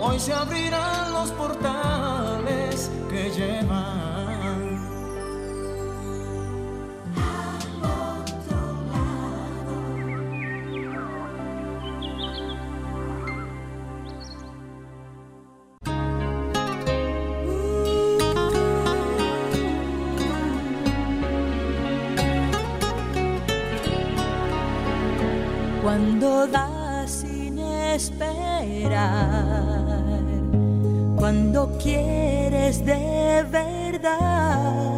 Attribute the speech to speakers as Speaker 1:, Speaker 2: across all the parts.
Speaker 1: Hoy se abrirán los portales que llevan
Speaker 2: cuando da esperar cuando quieres de verdad,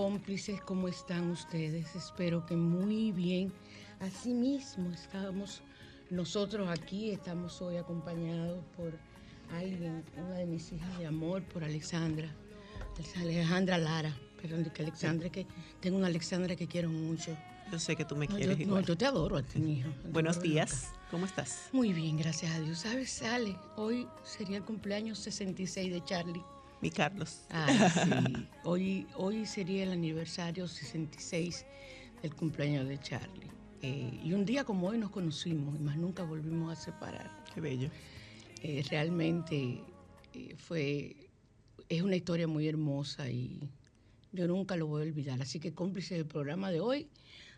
Speaker 3: cómplices, ¿cómo están ustedes? Espero que muy bien. Asimismo, estamos nosotros aquí, estamos hoy acompañados por alguien, una de mis hijas de amor, por Alexandra, Alejandra Lara. Perdón, que Alexandra, que tengo una Alexandra que quiero mucho.
Speaker 4: Yo sé que tú me quieres
Speaker 3: yo,
Speaker 4: igual.
Speaker 3: yo te adoro a ti, mi hija.
Speaker 4: Buenos días. ¿Cómo estás?
Speaker 3: Muy bien, gracias a Dios. ¿Sabes, Sale? Hoy sería el cumpleaños 66 de Charlie.
Speaker 4: Mi Carlos.
Speaker 3: Ah, sí. hoy, hoy sería el aniversario 66 del cumpleaños de Charlie. Eh, y un día como hoy nos conocimos y más nunca volvimos a separar.
Speaker 4: Qué bello.
Speaker 3: Eh, realmente eh, fue, es una historia muy hermosa y yo nunca lo voy a olvidar. Así que cómplice del programa de hoy,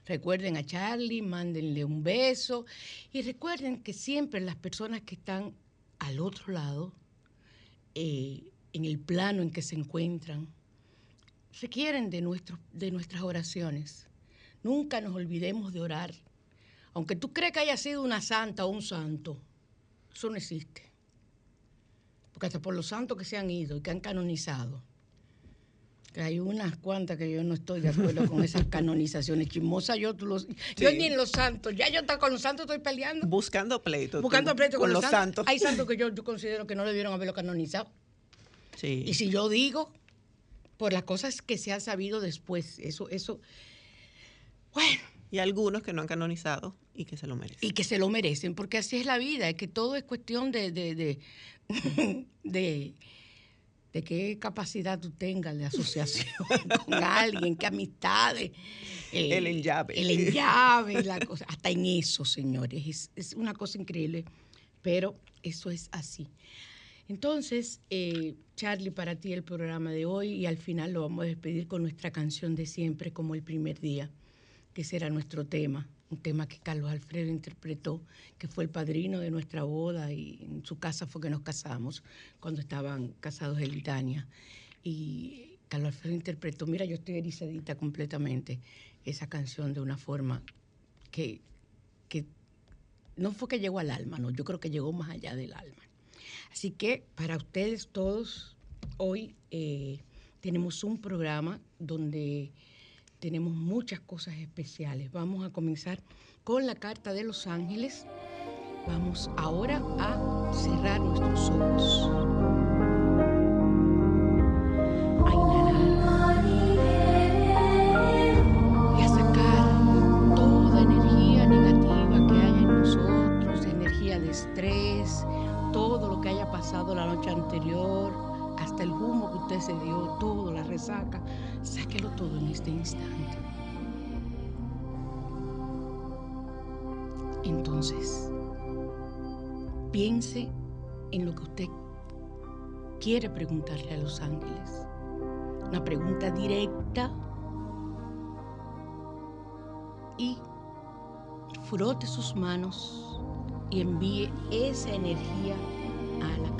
Speaker 3: Recuerden a Charlie, mándenle un beso y recuerden que siempre las personas que están al otro lado, eh, en el plano en que se encuentran, requieren de, de nuestras oraciones. Nunca nos olvidemos de orar. Aunque tú creas que haya sido una santa o un santo, eso no existe. Porque hasta por los santos que se han ido y que han canonizado, hay unas cuantas que yo no estoy de acuerdo con esas canonizaciones chismosas. Yo, los, yo ni en los santos, ya yo con los santos estoy peleando.
Speaker 4: Buscando pleito.
Speaker 3: Buscando pleito con, los, santos. Hay santos que yo, considero que no debieron haberlo canonizado.
Speaker 4: Sí.
Speaker 3: Y si yo digo, por las cosas que se han sabido después, eso, eso. Bueno.
Speaker 4: Y algunos que no han canonizado y que se lo merecen.
Speaker 3: Y que se lo merecen, porque así es la vida, es que todo es cuestión de, de, de de qué capacidad tú tengas de asociación con alguien, qué amistades.
Speaker 4: Eh, el enllave.
Speaker 3: El enllave, la cosa. Hasta en eso, señores. Es, una cosa increíble, pero eso es así. Entonces, eh, Charlie, para ti el programa de hoy y al final lo vamos a despedir con nuestra canción de siempre, como el primer día, que será nuestro tema un tema que Carlos Alfredo interpretó, que fue el padrino de nuestra boda y en su casa fue que nos casamos cuando estaban casados en Litania. Y Carlos Alfredo interpretó, mira, yo estoy erizadita completamente, esa canción de una forma que, que no fue que llegó al alma, no, yo creo que llegó más allá del alma. Así que para ustedes todos, hoy eh, tenemos un programa donde tenemos muchas cosas especiales. Vamos a comenzar con la carta de los ángeles. Vamos ahora a cerrar nuestros ojos. La noche anterior, hasta el humo que usted se dio, todo, la resaca, sáquelo todo en este instante. Entonces, piense en lo que usted quiere preguntarle a los ángeles. Una pregunta directa y frote sus manos y envíe esa energía a la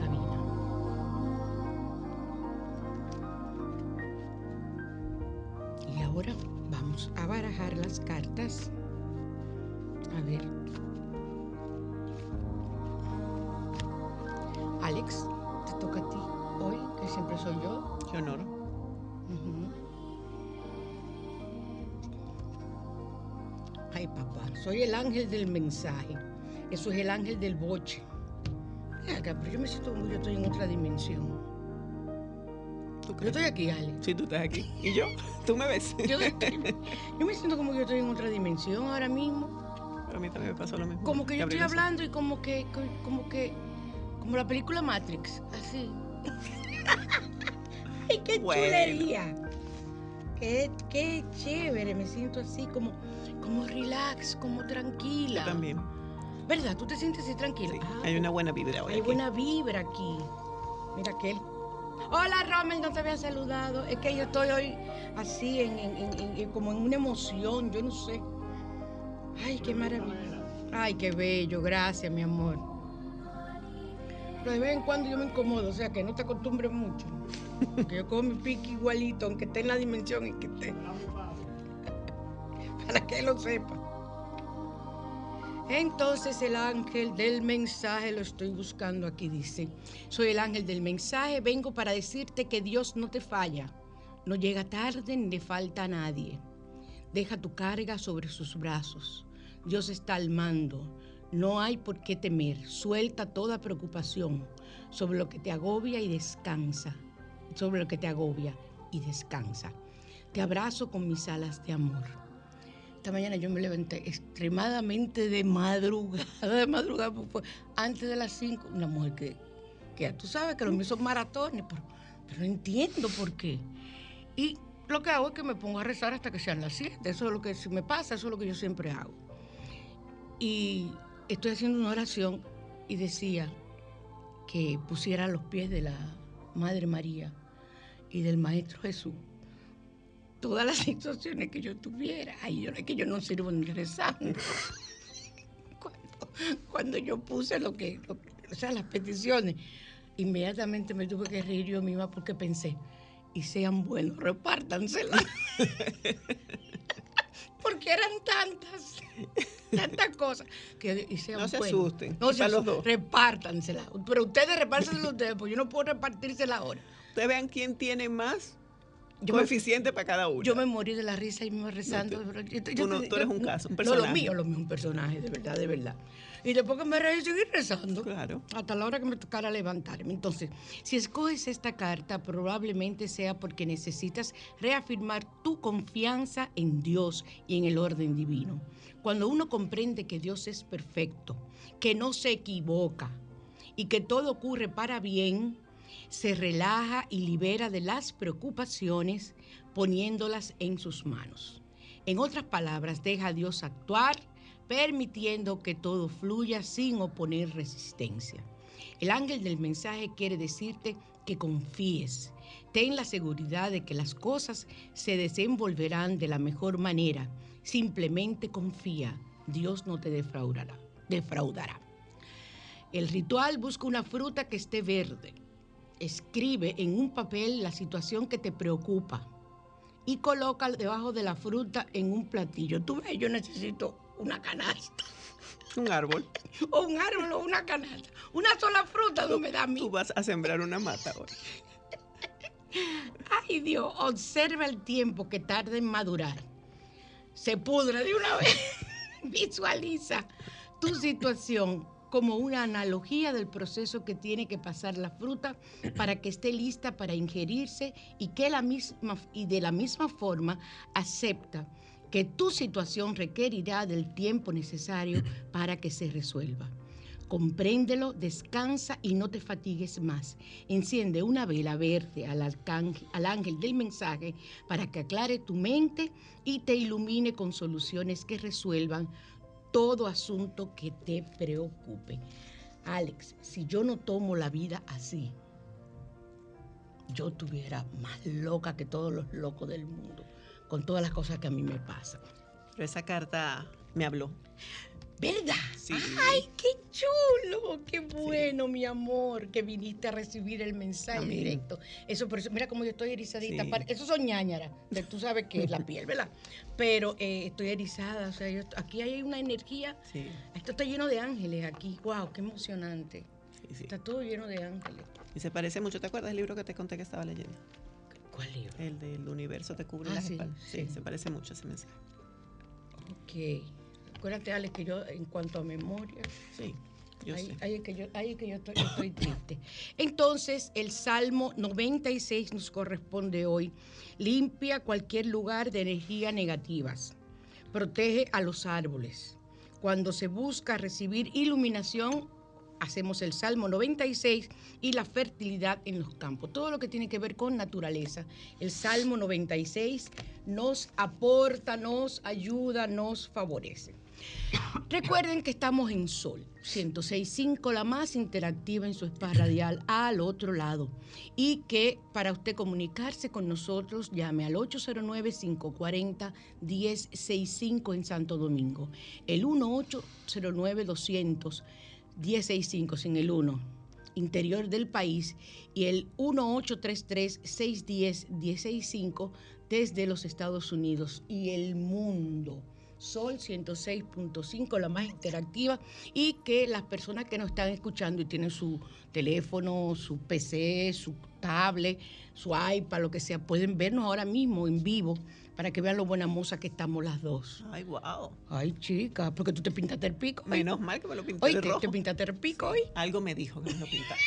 Speaker 3: soy el ángel del mensaje. Eso es el ángel del boche. Acá, pero yo me siento como que yo estoy en otra dimensión.
Speaker 4: ¿Tú
Speaker 3: Yo estoy aquí, Ale.
Speaker 4: Sí, tú estás aquí. ¿Y yo? ¿Tú me ves?
Speaker 3: Yo, yo me siento como que yo estoy en otra dimensión ahora mismo.
Speaker 4: A mí también me pasó lo mismo.
Speaker 3: Como que yo estoy hablando y como que, co- como que, como la película Matrix, así. ¡Ay, qué
Speaker 4: Bueno.
Speaker 3: chulería! Qué, qué chévere, me siento así como, como relax, como tranquila.
Speaker 4: Yo también.
Speaker 3: ¿Verdad? ¿Tú te sientes así tranquila?
Speaker 4: Sí.
Speaker 3: Ah,
Speaker 4: Hay una buena vibra hoy.
Speaker 3: hay
Speaker 4: aquí.
Speaker 3: buena vibra aquí. Mira aquel. Hola, Rommel, no te había saludado. Es que yo estoy hoy así, en, en- en- en- como en una emoción, yo no sé. Ay, qué maravilla. Ay, qué bello, gracias, mi amor. Pero de vez en cuando yo me incomodo, o sea, que no te acostumbres mucho. Que yo cojo mi pique igualito, aunque esté en la dimensión en que esté. Para que lo sepa. Entonces el ángel del mensaje, lo estoy buscando aquí, dice, soy el ángel del mensaje, vengo para decirte que Dios no te falla, no llega tarde ni le falta a nadie. Deja tu carga sobre sus brazos. Dios está al mando. No hay por qué temer. Suelta toda preocupación sobre lo que te agobia y descansa. Sobre lo que te agobia y descansa. Te abrazo con mis alas de amor. Esta mañana yo me levanté extremadamente de madrugada, de madrugada, antes de las 5, una mujer que, que ya tú sabes que los míos son maratones, pero, pero no entiendo por qué. Y lo que hago es que me pongo a rezar hasta que sean las 7, eso es lo que si me pasa, eso es lo que yo siempre hago. Y estoy haciendo una oración y decía que pusiera los pies de la Madre María y del Maestro Jesús todas las situaciones que yo tuviera. Ay, yo, es que yo no sirvo ni rezando. Cuando, cuando yo puse lo que, lo- o sea, las peticiones, inmediatamente me tuve que reír yo misma porque pensé, y sean buenos, repártanselas. porque eran tantas, tantas cosas. Que, y sean
Speaker 4: No se
Speaker 3: buenos.
Speaker 4: asusten,
Speaker 3: No se
Speaker 4: los
Speaker 3: repártanselas. Pero ustedes repártanselas ustedes, pues yo no puedo repartírsela ahora.
Speaker 4: Ustedes vean quién tiene más
Speaker 3: Yo me-
Speaker 4: coeficiente para cada uno.
Speaker 3: Yo me morí de la risa y me iba rezando.
Speaker 4: tú-
Speaker 3: yo- yo-
Speaker 4: tú no- tú eres un caso, un
Speaker 3: No, lo
Speaker 4: personaje.
Speaker 3: mío, lo mío, un personaje, de verdad, de verdad. Y después que me reí, seguí rezando.
Speaker 4: Claro.
Speaker 3: Hasta la hora que me tocara levantarme. Entonces, si escoges esta carta, probablemente sea porque necesitas reafirmar tu confianza en Dios y en el orden divino. Cuando uno comprende que Dios es perfecto, que no se equivoca y que todo ocurre para bien, se relaja y libera de las preocupaciones poniéndolas en sus manos. En otras palabras, deja a Dios actuar, permitiendo que todo fluya sin oponer resistencia. El ángel del mensaje quiere decirte que confíes. Ten la seguridad de que las cosas se desenvolverán de la mejor manera. Simplemente confía. Dios no te defraudará. defraudará. El ritual busca una fruta que esté verde. Escribe en un papel la situación que te preocupa y coloca debajo de la fruta en un platillo. Tú ves, yo necesito una canasta,
Speaker 4: Un árbol.
Speaker 3: o un árbol o una canasta. Una sola fruta no me da a mí.
Speaker 4: Tú vas a sembrar una mata hoy.
Speaker 3: Ay, Ay Dios, observa el tiempo que tarda en madurar. Se pudre de una vez. Visualiza tu situación como una analogía del proceso que tiene que pasar la fruta para que esté lista para ingerirse y que la misma y de la misma forma acepta que tu situación requerirá del tiempo necesario para que se resuelva. Compréndelo, descansa y no te fatigues más. Enciende una vela verde al, al ángel del mensaje para que aclare tu mente y te ilumine con soluciones que resuelvan todo asunto que te preocupe. Alex, si yo no tomo la vida así, yo estuviera más loca que todos los locos del mundo, con todas las cosas que a mí me pasan.
Speaker 4: Pero esa carta me habló.
Speaker 3: ¿Verdad?
Speaker 4: Sí.
Speaker 3: ¡Ay, qué chulo! ¡Qué bueno, mi amor! Que viniste a recibir el mensaje
Speaker 4: Amén.
Speaker 3: directo. Eso, por eso, mira cómo yo estoy erizadita.
Speaker 4: Sí.
Speaker 3: Eso son ñañaras, tú sabes que es la piel, ¿verdad? Pero eh, estoy erizada, o sea, yo- aquí hay una energía.
Speaker 4: Sí,
Speaker 3: Esto está lleno de ángeles aquí. ¡Wow! ¡Qué emocionante! Está todo lleno de ángeles.
Speaker 4: Y se parece mucho. ¿Te acuerdas del libro que te conté que estaba leyendo?
Speaker 3: ¿Cuál libro?
Speaker 4: El del universo te cubre
Speaker 3: Ah,
Speaker 4: las espaldas. Sí,
Speaker 3: sí.
Speaker 4: se parece mucho ese mensaje.
Speaker 3: Ok. Acuérdate, Alex, que yo, en cuanto a memoria,
Speaker 4: Sí, yo
Speaker 3: ahí, es que yo, ahí es que yo estoy, yo estoy triste. Entonces, el Salmo 96 nos corresponde hoy. Limpia cualquier lugar de energías negativas. Protege a los árboles. Cuando se busca recibir iluminación, hacemos el Salmo 96 y la fertilidad en los campos. Todo lo que tiene que ver con naturaleza. El Salmo 96 nos aporta, nos ayuda, nos favorece. Recuerden que estamos en Sol 106.5, la más interactiva en su espacio radial al otro lado. Y que para usted comunicarse con nosotros, llame al 809-540-1065 en Santo Domingo. El 1-809-200-1065 sin el 1 interior del país y el 1833-610-1065 desde los Estados Unidos y el mundo. Sol 106.5, la más interactiva, y que las personas que nos están escuchando y tienen su teléfono, su PC, su tablet, su iPad, lo que sea, pueden vernos ahora mismo en vivo para que vean lo buena moza que estamos las dos.
Speaker 4: Ay, wow.
Speaker 3: Ay, chica, porque tú te pintaste el pico.
Speaker 4: Menos mal que me lo pinté
Speaker 3: Hoy te, te pintaste el pico hoy.
Speaker 4: Algo me dijo que me lo pintara.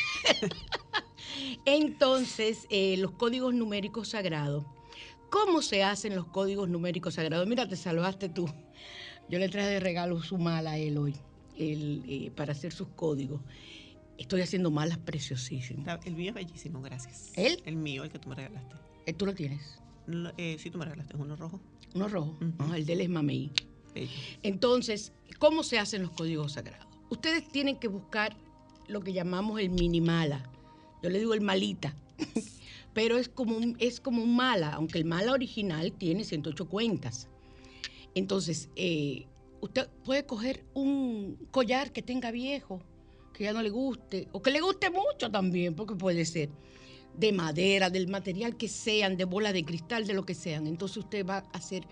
Speaker 3: Entonces, eh, los códigos numéricos sagrados. ¿Cómo se hacen los códigos numéricos sagrados? Mira, te salvaste tú. Yo le traje de regalo su mala a él hoy el, eh, para hacer sus códigos. Estoy haciendo malas preciosísimas.
Speaker 4: El mío es bellísimo, gracias.
Speaker 3: ¿El?
Speaker 4: El mío, el que tú me regalaste.
Speaker 3: Eh, ¿Tú lo tienes?
Speaker 4: Lo- eh, sí, tú me regalaste, es uno rojo.
Speaker 3: Uno rojo.
Speaker 4: Ujú.
Speaker 3: Ah, el de él es mamey.
Speaker 4: Bello.
Speaker 3: Entonces, ¿cómo se hacen los códigos sagrados? Ustedes tienen que buscar lo que llamamos el minimala. Yo le digo el malita. Pero es como, un, es como un mala, aunque el mala original tiene 108 cuentas. Entonces, eh, usted puede coger un collar que tenga viejo, que ya no le guste, o que le guste mucho también, porque puede ser de madera, del material que sean, de bola de cristal, de lo que sean. Entonces usted va a hacer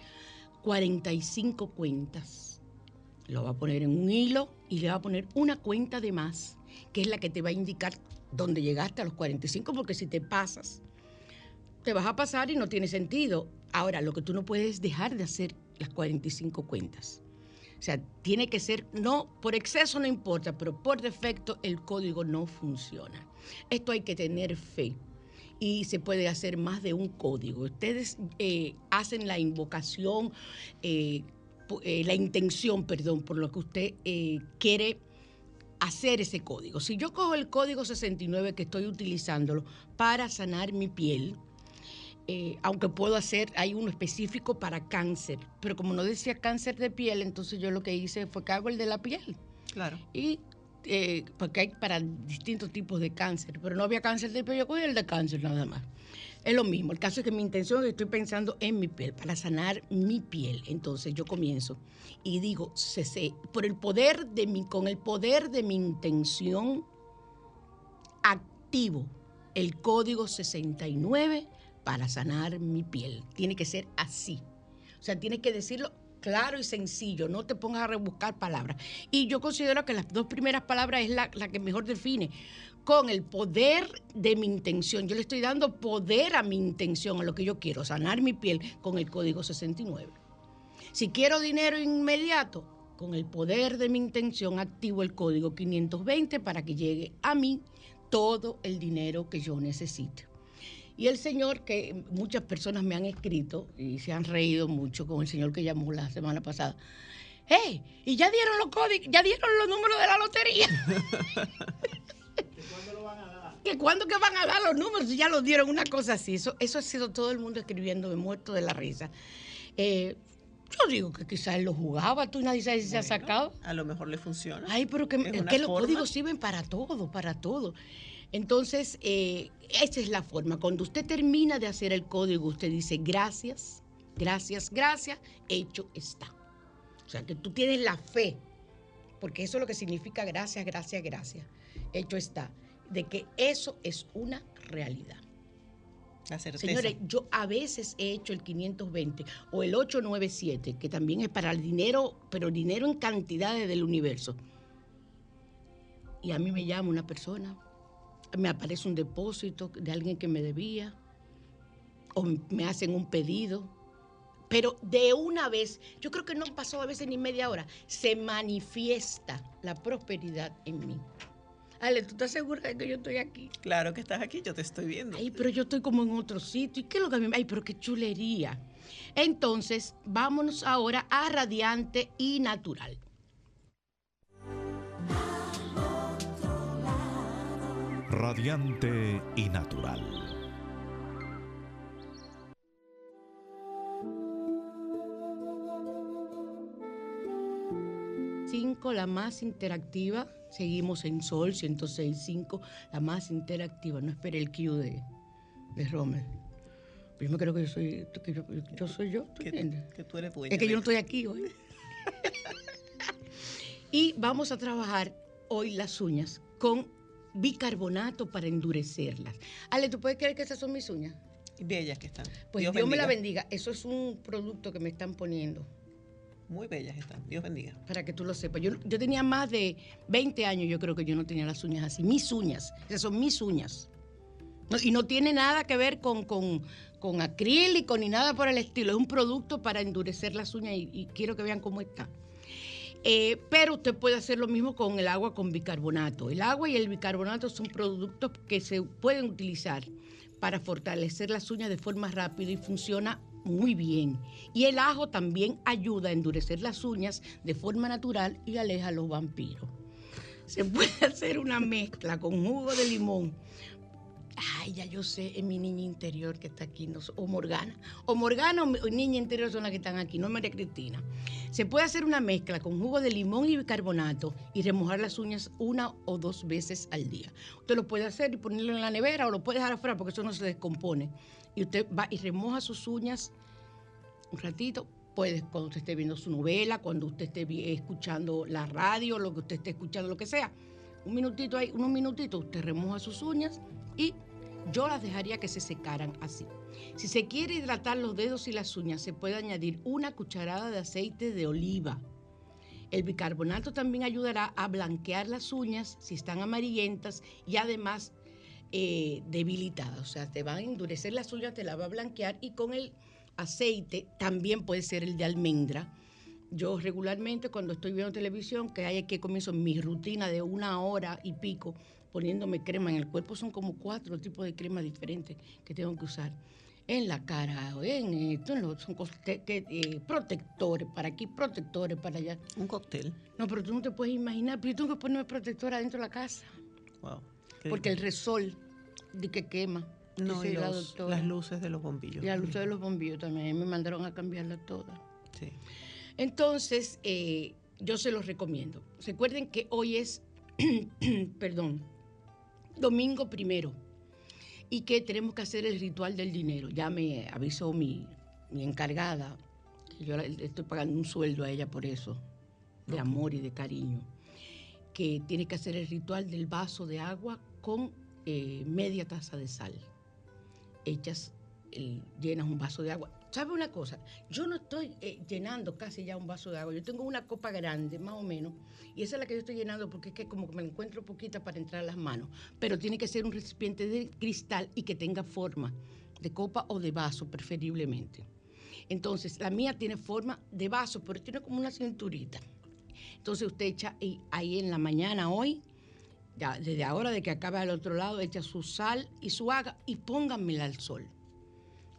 Speaker 3: 45 cuentas. Lo va a poner en un hilo y le va a poner una cuenta de más, que es la que te va a indicar dónde llegaste a los 45, porque si te pasas, te vas a pasar y no tiene sentido. Ahora, lo que tú no puedes dejar de hacer las 45 cuentas. O sea, tiene que ser, no, por exceso no importa, pero por defecto el código no funciona. Esto hay que tener fe y se puede hacer más de un código. Ustedes eh, hacen la invocación, eh, eh, la intención, perdón, por lo que usted quiere hacer ese código. Si yo cojo el código 69 que estoy utilizándolo para sanar mi piel, eh, aunque puedo hacer, hay uno específico para cáncer, pero como no decía cáncer de piel, entonces yo lo que hice fue que hago el de la piel.
Speaker 4: Claro.
Speaker 3: Y eh, porque hay para distintos tipos de cáncer, pero no había cáncer de piel, yo cogí el de cáncer nada más. Es lo mismo, el caso es que mi intención es que estoy pensando en mi piel, para sanar mi piel. Entonces yo comienzo y digo, por el poder de mi, con el poder de mi intención, activo el código 69 para sanar mi piel. Tiene que ser así. O sea, tienes que decirlo claro y sencillo, no te pongas a rebuscar palabras. Y yo considero que las dos primeras palabras es la, la que mejor define. con el poder de mi intención. Yo le estoy dando poder a mi intención, a lo que yo quiero, sanar mi piel con el código 69. Si quiero dinero inmediato, con el poder de mi intención activo el código 520 para que llegue a mí todo el dinero que yo necesite. Y el señor, que muchas personas me han escrito y se han reído mucho con el señor que llamó la semana pasada. ¡Hey! Y ya dieron los códigos, ya dieron los números de la lotería. ¿Que cuándo que van a dar los números? Ya los dieron, una cosa así. Eso, eso ha sido todo el mundo escribiendo, me muerto de la risa. Eh, yo digo que quizás él lo jugaba, tú nadie sabe si se ha sacado.
Speaker 4: A lo mejor le funciona.
Speaker 3: Ay, pero que, que los códigos sirven para todo, para todo. Entonces, eh, esa es la forma. Cuando usted termina de hacer el código, usted dice gracias, gracias, gracias, hecho está. O sea, que tú tienes la fe, porque eso es lo que significa gracias, gracias, gracias. Hecho está, de que eso es una realidad.
Speaker 4: La certeza.
Speaker 3: Señores, yo a veces he hecho el 520 o el 897, que también es para el dinero, pero dinero en cantidades del universo. Y a mí me llama una persona, me aparece un depósito de alguien que me debía, o me hacen un pedido. Pero de una vez, yo creo que no pasó a veces ni media hora, se manifiesta la prosperidad en mí. Ale, ¿tú estás segura de que yo estoy aquí?
Speaker 4: Claro que estás aquí, yo te estoy viendo.
Speaker 3: Ay, pero yo estoy como en otro sitio. ¿Y qué es lo que a mí me... Ay, pero qué chulería. Entonces, vámonos ahora a radiante y natural.
Speaker 5: Radiante y natural.
Speaker 3: Cinco, la más interactiva. Seguimos en Sol 106.5, la más interactiva. No espere el cue de, de Rommel. Yo me creo que yo soy, que yo, yo soy yo, ¿tú
Speaker 4: que,
Speaker 3: entiendes?
Speaker 4: que tú eres dueña.
Speaker 3: Es que yo no
Speaker 4: esto.
Speaker 3: estoy aquí hoy. y vamos a trabajar hoy las uñas con bicarbonato para endurecerlas. Ale, ¿tú puedes creer que esas son mis uñas?
Speaker 4: Bellas que están.
Speaker 3: Pues Dios, me la bendiga. Eso es un producto que me están poniendo,
Speaker 4: Muy bellas están. Dios bendiga.
Speaker 3: para que tú lo sepas. Yo, yo tenía más de 20 años, yo creo que yo no tenía las uñas así. Mis uñas, esas son mis uñas. No- y no tiene nada que ver con, con, con acrílico ni nada por el estilo. Es un producto para endurecer las uñas y, y quiero que vean cómo está. Eh, pero usted puede hacer lo mismo con el agua con bicarbonato. El agua y el bicarbonato son productos que se pueden utilizar para fortalecer las uñas de forma rápida y funciona muy bien. Y el ajo también ayuda a endurecer las uñas de forma natural y aleja a los vampiros. Se puede hacer una mezcla con jugo de limón. Ay, ya yo sé, es mi niña interior que está aquí, o Morgana. O Morgana o o niña interior son las que están aquí, no María Cristina. Se puede hacer una mezcla con jugo de limón y bicarbonato y remojar las uñas una o dos veces al día. Usted lo puede hacer y ponerlo en la nevera o lo puede dejar afuera porque eso no se descompone. Y usted va y remoja sus uñas un ratito. Puede cuando usted esté viendo su novela, cuando usted esté escuchando la radio, lo que usted esté escuchando, lo que sea. Un minutito ahí, unos minutitos, usted remoja sus uñas y yo las dejaría que se secaran así. Si se quiere hidratar los dedos y las uñas, se puede añadir una cucharada de aceite de oliva. El bicarbonato también ayudará a blanquear las uñas si están amarillentas y además eh, debilitadas. O sea, te va a endurecer las uñas, te la va a blanquear y con el aceite también puede ser el de almendra. Yo regularmente cuando estoy viendo televisión, que hay que comienzo mi rutina de una hora y pico poniéndome crema en el cuerpo, son como cuatro tipos de crema diferentes que tengo que usar. En la cara, en esto, en lo- son que- eh, protectores para aquí, protectores para allá.
Speaker 4: Un cóctel.
Speaker 3: No, pero tú no te puedes imaginar, pero yo tengo que ponerme protector adentro de la casa,
Speaker 4: Wow.
Speaker 3: Porque el resol de que quema.
Speaker 4: No, y los- las luces de los bombillos.
Speaker 3: Y la luz de los bombillos también, me mandaron a cambiarla toda.
Speaker 4: Sí.
Speaker 3: Entonces, eh, yo se los recomiendo. Recuerden que hoy es, perdón, domingo primero y que tenemos que hacer el ritual del dinero. Ya me avisó mi, mi encargada, que yo le estoy pagando un sueldo a ella por eso, de amor y de cariño, que tiene que hacer el ritual del vaso de agua con eh, media taza de sal. Echas, el- llenas un vaso de agua. ¿Sabe una cosa? Yo no estoy eh, llenando casi ya un vaso de agua. Yo tengo una copa grande, más o menos, y esa es la que yo estoy llenando porque es que como que me encuentro poquita para entrar a las manos. Pero tiene que ser un recipiente de cristal y que tenga forma de copa o de vaso, preferiblemente. Entonces, la mía tiene forma de vaso, pero tiene como una cinturita. Entonces, usted echa ahí- en la mañana hoy, ya desde ahora de que acaba al otro lado, echa su sal y su agua y pónganmela al sol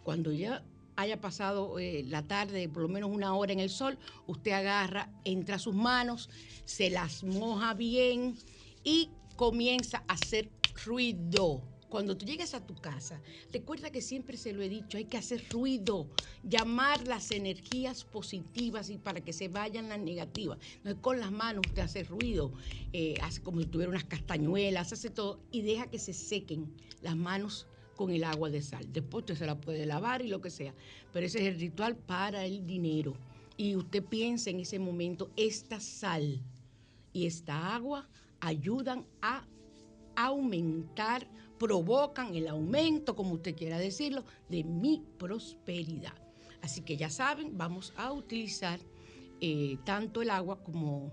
Speaker 3: cuando ya haya pasado eh, la tarde, por lo menos una hora en el sol, usted agarra, entra sus manos, se las moja bien y comienza a hacer ruido. Cuando tú llegues a tu casa, recuerda que siempre se lo he dicho, hay que hacer ruido, llamar las energías positivas y para que se vayan las negativas. Entonces, con las manos usted hace ruido, eh, hace como si tuviera unas castañuelas, hace todo y deja que se sequen las manos con el agua de sal. Después usted se la puede lavar y lo que sea. Pero ese es el ritual para el dinero. Y usted piensa en ese momento, esta sal y esta agua ayudan a aumentar, provocan el aumento, como usted quiera decirlo, de mi prosperidad. Así que ya saben, vamos a utilizar eh, tanto el agua como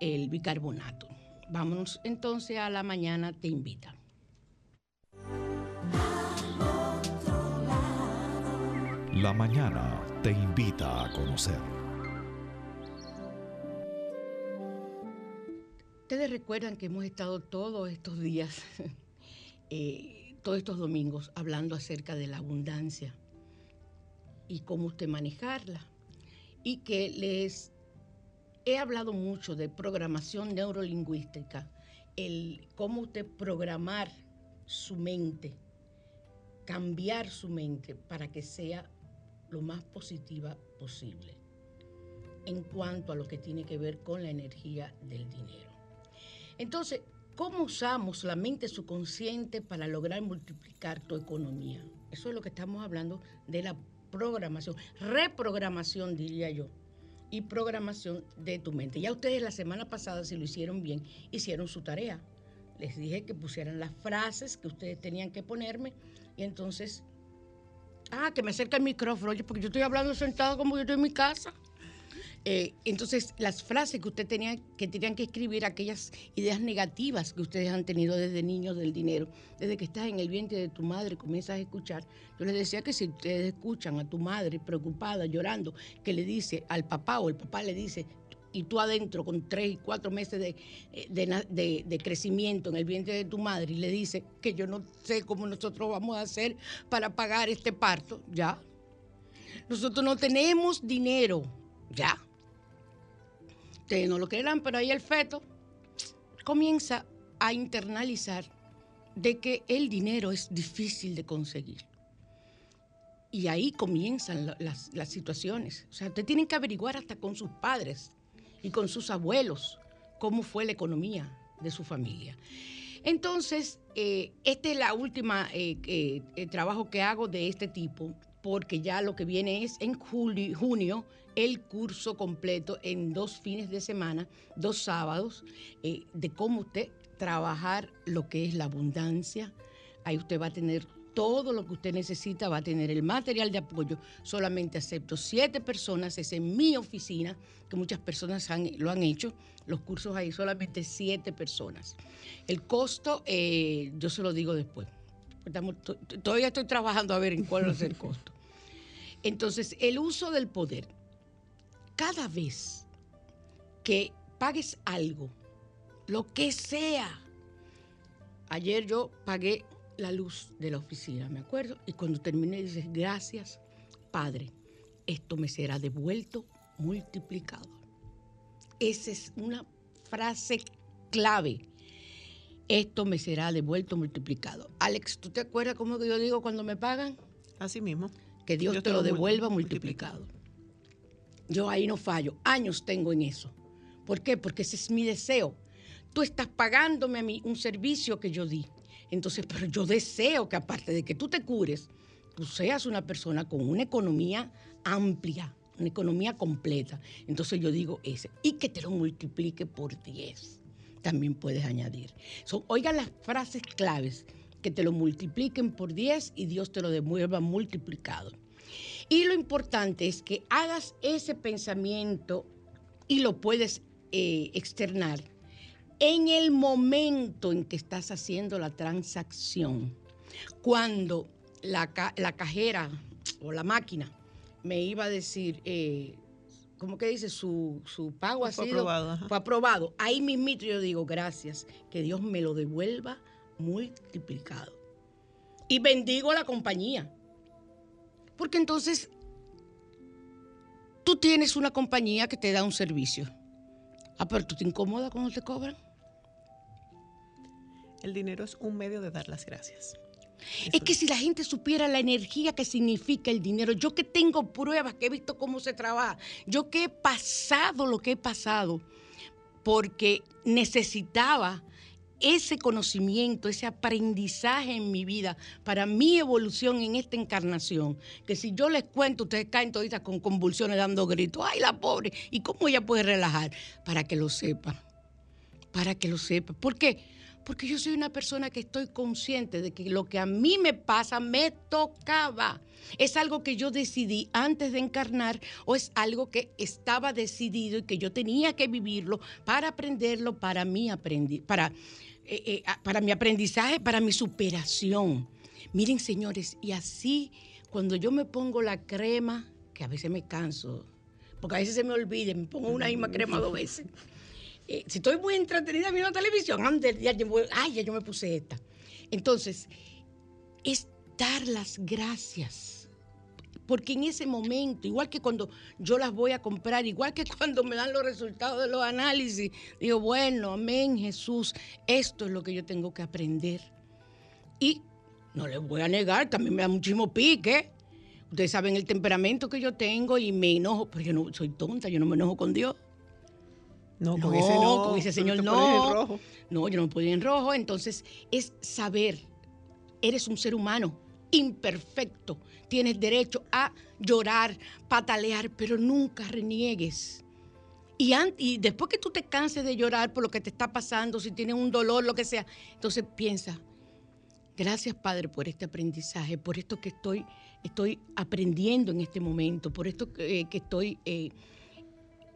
Speaker 3: el bicarbonato. Vámonos entonces a la mañana, te invita.
Speaker 5: La mañana te invita a conocer.
Speaker 3: Ustedes recuerdan que hemos estado todos estos días, eh, todos estos domingos, hablando acerca de la abundancia y cómo usted manejarla. Y que les he hablado mucho de programación neurolingüística, el cómo usted programar su mente, cambiar su mente para que sea lo más positiva posible en cuanto a lo que tiene que ver con la energía del dinero. Entonces, ¿cómo usamos la mente subconsciente para lograr multiplicar tu economía? Eso es lo que estamos hablando de la programación, reprogramación diría yo, y programación de tu mente. Ya ustedes la semana pasada, si lo hicieron bien, hicieron su tarea. Les dije que pusieran las frases que ustedes tenían que ponerme y entonces, ah, que me acerca el micrófono, porque yo estoy hablando sentado como yo estoy en mi casa. Eh, entonces, las frases que usted tenía, que tenían que escribir, aquellas ideas negativas que ustedes han tenido desde niños del dinero, desde que estás en el vientre de tu madre, comienzas a escuchar. Yo les decía que si ustedes escuchan a tu madre preocupada, llorando, que le dice al papá o el papá le dice, y tú adentro con tres y cuatro meses de, eh, de de- crecimiento en el vientre de tu madre y le dice que yo no sé cómo nosotros vamos a hacer para pagar este parto, ya. Nosotros no tenemos dinero, ya. Ustedes no lo creerán, pero ahí el feto comienza a internalizar de que el dinero es difícil de conseguir. Y ahí comienzan la- las, las situaciones. O sea, usted tienen que averiguar hasta con sus padres y con sus abuelos cómo fue la economía de su familia. Entonces, eh, esta es la última eh, eh, eh, trabajo que hago de este tipo, porque ya lo que viene es en juli- junio el curso completo en dos fines de semana, dos sábados, eh, de cómo usted trabajar lo que es la abundancia. Ahí usted va a tener todo lo que usted necesita, va a tener el material de apoyo. Solamente acepto siete personas, es en mi oficina, que muchas personas han- lo han hecho. Los cursos ahí, solamente siete personas. El costo, eh, yo se lo digo después. Estamos- todavía estoy trabajando a ver en cuál va a ser el costo. Entonces, el uso del poder. Cada vez que pagues algo, lo que sea, ayer yo pagué la luz de la oficina, me acuerdo, y cuando terminé dices, gracias, Padre, esto me será devuelto multiplicado. Esa es una frase clave. Esto me será devuelto multiplicado. Alex, ¿tú te acuerdas cómo que yo digo cuando me pagan?
Speaker 4: Así mismo.
Speaker 3: Que Dios, te, lo devuelva multiplicado. Yo ahí no fallo. Años tengo en eso. ¿Por qué? Porque ese es mi deseo. Tú estás pagándome a mí un servicio que yo di. Entonces, pero yo deseo que aparte de que tú te cures, tú seas una persona con una economía amplia, una economía completa. Entonces yo digo ese. Y que te lo multiplique por 10. También puedes añadir. Son, oigan las frases claves. Que te lo multipliquen por 10 y Dios te lo devuelva multiplicado. Y lo importante es que hagas ese pensamiento y lo puedes eh, externar en el momento en que estás haciendo la transacción. Cuando la, ca- la cajera o la máquina me iba a decir, eh, ¿cómo que dice? Su, su pago ha
Speaker 4: Fue
Speaker 3: sido
Speaker 4: aprobado, ajá.
Speaker 3: fue aprobado. Ahí mismito yo digo, gracias, que Dios me lo devuelva multiplicado. Y bendigo a la compañía. Porque entonces tú tienes una compañía que te da un servicio. Ah, pero tú te incomodas cuando te cobran.
Speaker 4: El dinero es un medio de dar las gracias.
Speaker 3: Es que si la gente supiera la energía que significa el dinero, yo que tengo pruebas, que he visto cómo se trabaja, yo que he pasado lo que he pasado, porque necesitaba ese conocimiento, ese aprendizaje en mi vida para mi evolución en esta encarnación, que si yo les cuento, ustedes caen toditas con convulsiones dando gritos, ay la pobre, ¿y cómo ella puede relajar? Para que lo sepan, para que lo sepan. ¿Por qué? Porque yo soy una persona que estoy consciente de que lo que a mí me pasa me tocaba. ¿Es algo que yo decidí antes de encarnar o es algo que estaba decidido y que yo tenía que vivirlo para aprenderlo para mi, aprendi para, eh, eh, para mi aprendizaje, para mi superación? Miren, señores, y así cuando yo me pongo la crema, que a veces me canso, porque a veces se me olvida, me pongo una misma crema dos veces. Eh, si estoy muy entretenida viendo televisión, antes, ya, ay, ya yo me puse esta. Entonces, es dar las gracias. Porque en ese momento, igual que cuando yo las voy a comprar, igual que cuando me dan los resultados de los análisis, digo, bueno, amén, Jesús, esto es lo que yo tengo que aprender. Y no les voy a negar, también me da muchísimo pique. Ustedes saben el temperamento que yo tengo y me enojo, pero yo no soy tonta, yo no me enojo con Dios.
Speaker 4: No,
Speaker 3: No,
Speaker 4: con ese no.
Speaker 3: con ese
Speaker 4: tú
Speaker 3: señor no.
Speaker 4: pones en rojo.
Speaker 3: No, yo no me puedo ir en rojo. Entonces, es saber, eres un ser humano imperfecto. Tienes derecho a llorar, patalear, pero nunca reniegues. Y, y después que tú te canses de llorar por lo que te está pasando, si tienes un dolor, lo que sea, entonces piensa, gracias Padre por este aprendizaje, por esto que estoy, estoy aprendiendo en este momento, por esto que, eh, que estoy eh,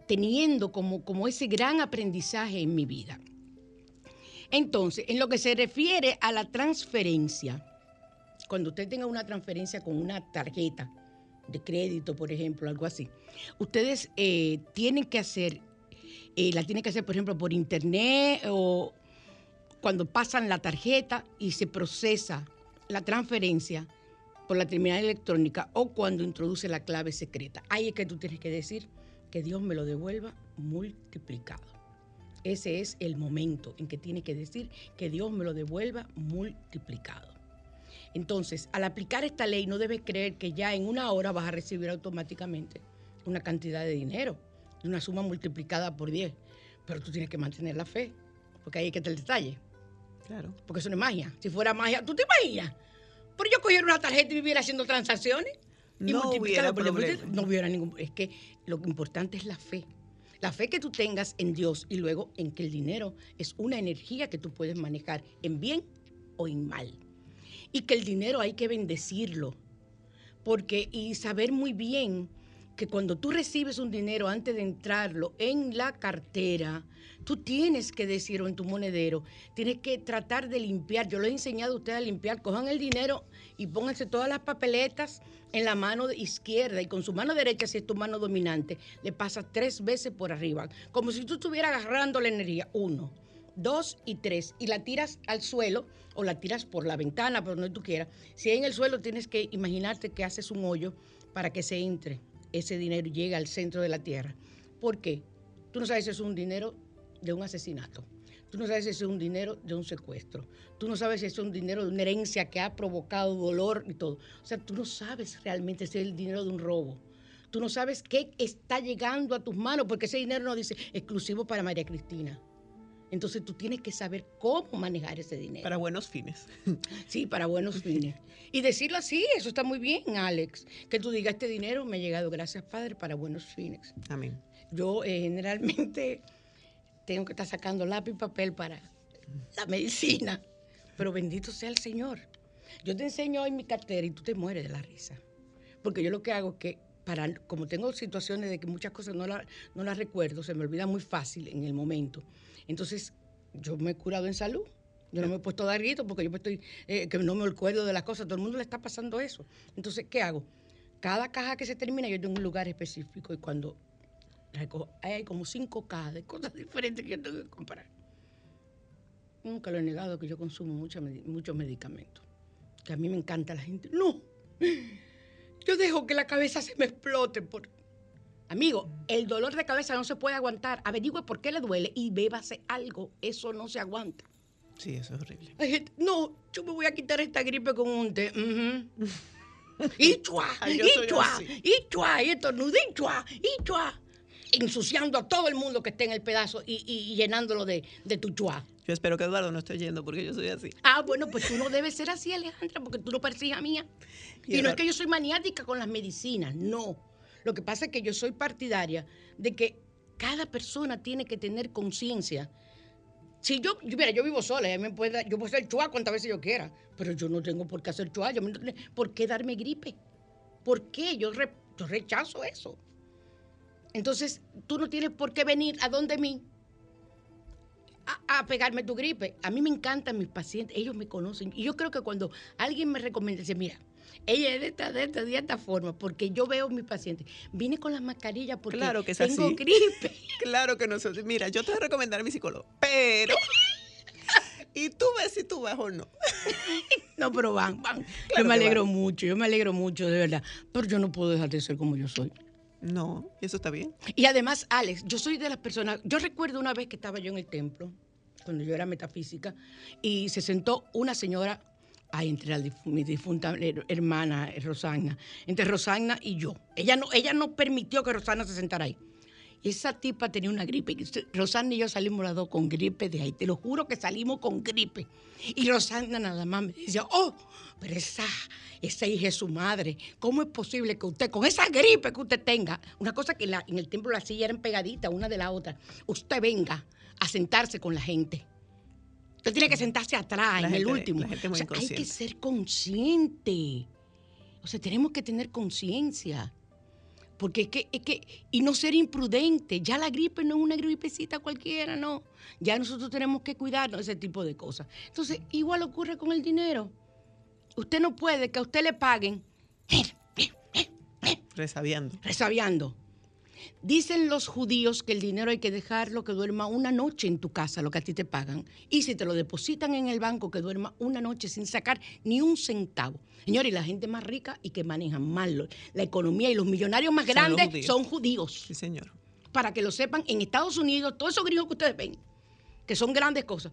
Speaker 3: teniendo como, como ese gran aprendizaje en mi vida. Entonces, en lo que se refiere a la transferencia, cuando usted tenga una transferencia con una tarjeta de crédito, por ejemplo, algo así, ustedes eh, tienen que hacer, eh, la tienen que hacer, por ejemplo, por internet o cuando pasan la tarjeta y se procesa la transferencia por la terminal electrónica o cuando introduce la clave secreta. Ahí es que tú tienes que decir que Dios me lo devuelva multiplicado. Ese es el momento en que tiene que decir que Dios me lo devuelva multiplicado. Entonces, al aplicar esta ley, no debes creer que ya en una hora vas a recibir automáticamente una cantidad de dinero, una suma multiplicada por 10. Pero tú tienes que mantener la fe, porque ahí es que está el detalle.
Speaker 4: Claro.
Speaker 3: Porque eso no es magia. Si fuera magia, ¿tú te imaginas? Pero yo cogiera una tarjeta y viviera haciendo transacciones. Y
Speaker 4: No
Speaker 3: por
Speaker 4: problema.
Speaker 3: No hubiera ningún. Es que lo importante es la fe. La fe que tú tengas en Dios y luego en que el dinero es una energía que tú puedes manejar en bien o en mal. Y que el dinero hay que bendecirlo. Porque, y saber muy bien que cuando tú recibes un dinero antes de entrarlo en la cartera, tú tienes que decir en tu monedero, tienes que tratar de limpiar. Yo lo he enseñado a ustedes a limpiar. Cojan el dinero y pónganse todas las papeletas en la mano izquierda y con su mano derecha, si es tu mano dominante, le pasas tres veces por arriba, como si tú estuvieras agarrando la energía. Uno, dos y tres. Y la tiras al suelo o la tiras por la ventana, por donde tú quieras. Si en el suelo tienes que imaginarte que haces un hoyo para que se entre ese dinero y llegue al centro de la tierra. ¿Por qué? Tú no sabes si es un dinero de un asesinato. Tú no sabes si es un dinero de un secuestro. Tú no sabes si es un dinero de una herencia que ha provocado dolor y todo. O sea, tú no sabes realmente si es el dinero de un robo. Tú no sabes qué está llegando a tus manos porque ese dinero no dice exclusivo para María Cristina. Entonces tú tienes que saber cómo manejar ese dinero.
Speaker 4: Para buenos fines.
Speaker 3: Sí, para buenos fines. Y decirlo así, eso está muy bien, Alex. Que tú digas, este dinero me ha llegado, gracias Padre, para buenos fines.
Speaker 4: Amén.
Speaker 3: Yo eh, generalmente tengo que estar sacando lápiz y papel para la medicina, pero bendito sea el Señor. Yo te enseño hoy mi cartera y tú te mueres de la risa. porque yo lo que hago es que, para, como tengo situaciones de que muchas cosas no, la- no las recuerdo, se me olvida muy fácil en el momento. Entonces, yo me he curado en salud. Yo no me he puesto a dar gritos porque yo estoy, eh, que no me acuerdo de las cosas. Todo el mundo le está pasando eso. Entonces, ¿qué hago? Cada caja que se termina, yo tengo un lugar específico y cuando recojo, hay como cinco cajas de cosas diferentes que yo tengo que comprar. Nunca lo he negado que yo consumo mucha muchos medicamentos. Que a mí me encanta la gente. No. Yo dejo que la cabeza se me explote. Por... Amigo, el dolor de cabeza no se puede aguantar. Averigüe por qué le duele y bébase algo. Eso no se aguanta.
Speaker 4: Sí, eso es horrible.
Speaker 3: Gente, no, yo me voy a quitar esta gripe con un té. Y chua, y chua, y chua, y estornuda, y chua, y chua. Ensuciando a todo el mundo que esté en el pedazo y, y- y llenándolo de, de tu chua.
Speaker 4: Yo espero que Eduardo no esté yendo porque yo soy así.
Speaker 3: Ah, bueno, pues tú no debes ser así, Alejandra, porque tú no pareces hija mía.
Speaker 4: Y
Speaker 3: Y, no es que yo soy maniática con las medicinas, no. Lo que pasa es que yo soy partidaria de que cada persona tiene que tener conciencia. Si yo, mira, yo vivo sola, me yo puedo hacer chua cuantas veces yo quiera, pero yo no tengo por qué hacer chua, yo no tengo por qué darme gripe. ¿Por qué? Yo rechazo eso. Entonces, tú no tienes por qué venir a donde mí a, a pegarme tu gripe. A mí me encantan mis pacientes, ellos me conocen. Y yo creo que cuando alguien me recomienda, dice, mira, ella es de esta, de esta, de esta forma, porque yo veo a mis pacientes, vine con las mascarillas porque
Speaker 4: Claro que es
Speaker 3: tengo
Speaker 4: así.
Speaker 3: gripe.
Speaker 4: Claro que no. Mira, yo te voy a recomendar a mi psicólogo, pero. y tú ves si tú vas o no.
Speaker 3: No, pero van, van.
Speaker 4: Claro
Speaker 3: yo me alegro
Speaker 4: van.
Speaker 3: mucho, yo me alegro mucho, de verdad. Pero yo no puedo dejar de ser como yo soy.
Speaker 4: No, eso está bien.
Speaker 3: Y además, Alex, yo soy de las personas, yo recuerdo una vez que estaba yo en el templo, cuando yo era metafísica, y se sentó una señora, ahí entre la mi difunta her- hermana Rosana, entre Rosana y yo. Ella no, ella no permitió que Rosana se sentara ahí. Esa tipa tenía una gripe. Rosana y yo salimos las dos con gripe de ahí. Te lo juro que salimos con gripe. Y Rosana nada más me decía, oh, pero esa, esa hija es su madre. ¿Cómo es posible que usted, con esa gripe que usted tenga, una cosa que la- en el templo las sillas eran pegaditas una de la otra, usted venga a sentarse con la gente? Usted tiene que sentarse atrás,
Speaker 4: La
Speaker 3: en el último.
Speaker 4: la gente muy
Speaker 3: O sea, hay que ser consciente. O sea, tenemos que tener conciencia. Porque es que, es que, y no ser imprudente. Ya la gripe no es una gripecita cualquiera, no. Ya nosotros tenemos que cuidarnos de ese tipo de cosas. Entonces, igual ocurre con el dinero. Usted no puede que a usted le paguen
Speaker 4: Resabiando.
Speaker 3: resabiando. Dicen los judíos que el dinero hay que dejarlo que duerma una noche en tu casa, lo que a ti te pagan. Y si te lo depositan en el banco, que duerma una noche sin sacar ni un centavo. Señores, y la gente más rica y que manejan mal lo- la economía y los millonarios más grandes
Speaker 4: judíos.
Speaker 3: son judíos.
Speaker 4: Sí, señor.
Speaker 3: Para que lo sepan, en Estados Unidos, todos esos gringos que ustedes ven, que son grandes cosas,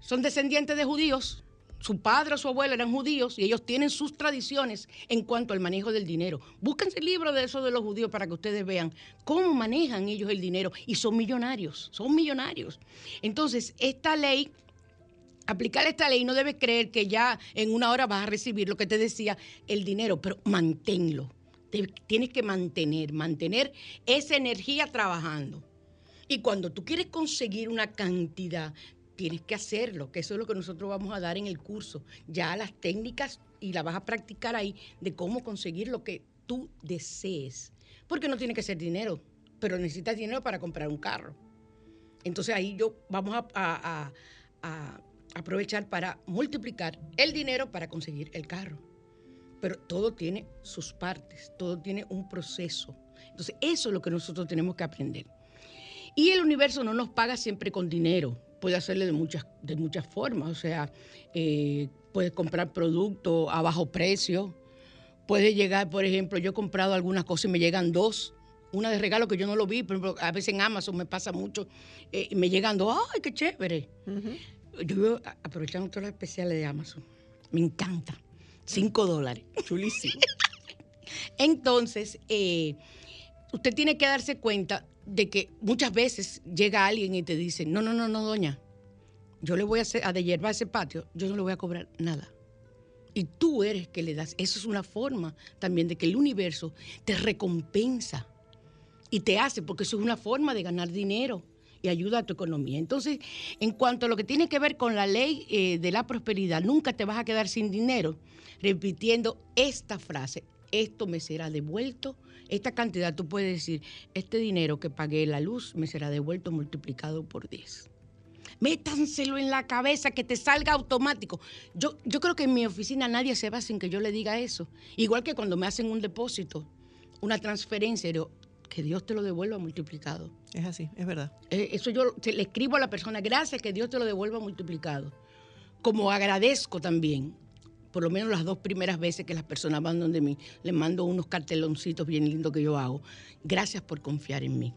Speaker 3: son descendientes de judíos. Su padre o su abuelo eran judíos y ellos tienen sus tradiciones en cuanto al manejo del dinero. Búsquense el libro de eso de los judíos para que ustedes vean cómo manejan ellos el dinero y son millonarios, son millonarios. Entonces, esta ley, aplicar esta ley no debes creer que ya en una hora vas a recibir lo que te decía, el dinero, pero manténlo. Tienes que mantener, mantener esa energía trabajando. Y cuando tú quieres conseguir una cantidad, tienes que hacerlo, que eso es lo que nosotros vamos a dar en el curso. Ya las técnicas y la vas a practicar ahí de cómo conseguir lo que tú desees. Porque no tiene que ser dinero, pero necesitas dinero para comprar un carro. Entonces ahí yo vamos a- a aprovechar para multiplicar el dinero para conseguir el carro. Pero todo tiene sus partes, todo tiene un proceso. Entonces eso es lo que nosotros tenemos que aprender. Y el universo no nos paga siempre con dinero. Puede hacerle de muchas, de muchas formas. O sea, eh, puedes comprar productos a bajo precio. Puede llegar, por ejemplo, yo he comprado algunas cosas y me llegan dos. Una de regalo que yo no lo vi, por ejemplo, a veces en Amazon me pasa mucho. eh, y me llegan dos. ¡Ay, qué chévere! Yo veo, aprovechando todas las especiales de Amazon. Me encanta. Cinco dólares.
Speaker 4: Chulísimo.
Speaker 3: Entonces, eh, usted tiene que darse cuenta de que muchas veces llega alguien y te dice, no, no, no, no, doña, yo le voy a hacer a de hierba ese patio, yo no le voy a cobrar nada. Y tú eres que le das. Eso es una forma también de que el universo te recompensa y te hace, porque eso es una forma de ganar dinero y ayuda a tu economía. Entonces, en cuanto a lo que tiene que ver con la ley eh, de la prosperidad, nunca te vas a quedar sin dinero repitiendo esta frase. Esto me será devuelto. Esta cantidad, tú puedes decir, este dinero que pagué la luz me será devuelto multiplicado por 10. Métanselo en la cabeza, que te salga automático. Yo, yo creo que en mi oficina nadie se va sin que yo le diga eso. Igual que cuando me hacen un depósito, una transferencia, que Dios te lo devuelva multiplicado.
Speaker 4: Es así, es verdad.
Speaker 3: Eh, eso yo le escribo a la persona, gracias, que Dios te lo devuelva multiplicado. Como agradezco también, por lo menos las dos primeras veces que las personas van donde mí, les mando unos carteloncitos bien lindos que yo hago. Gracias por confiar en mí.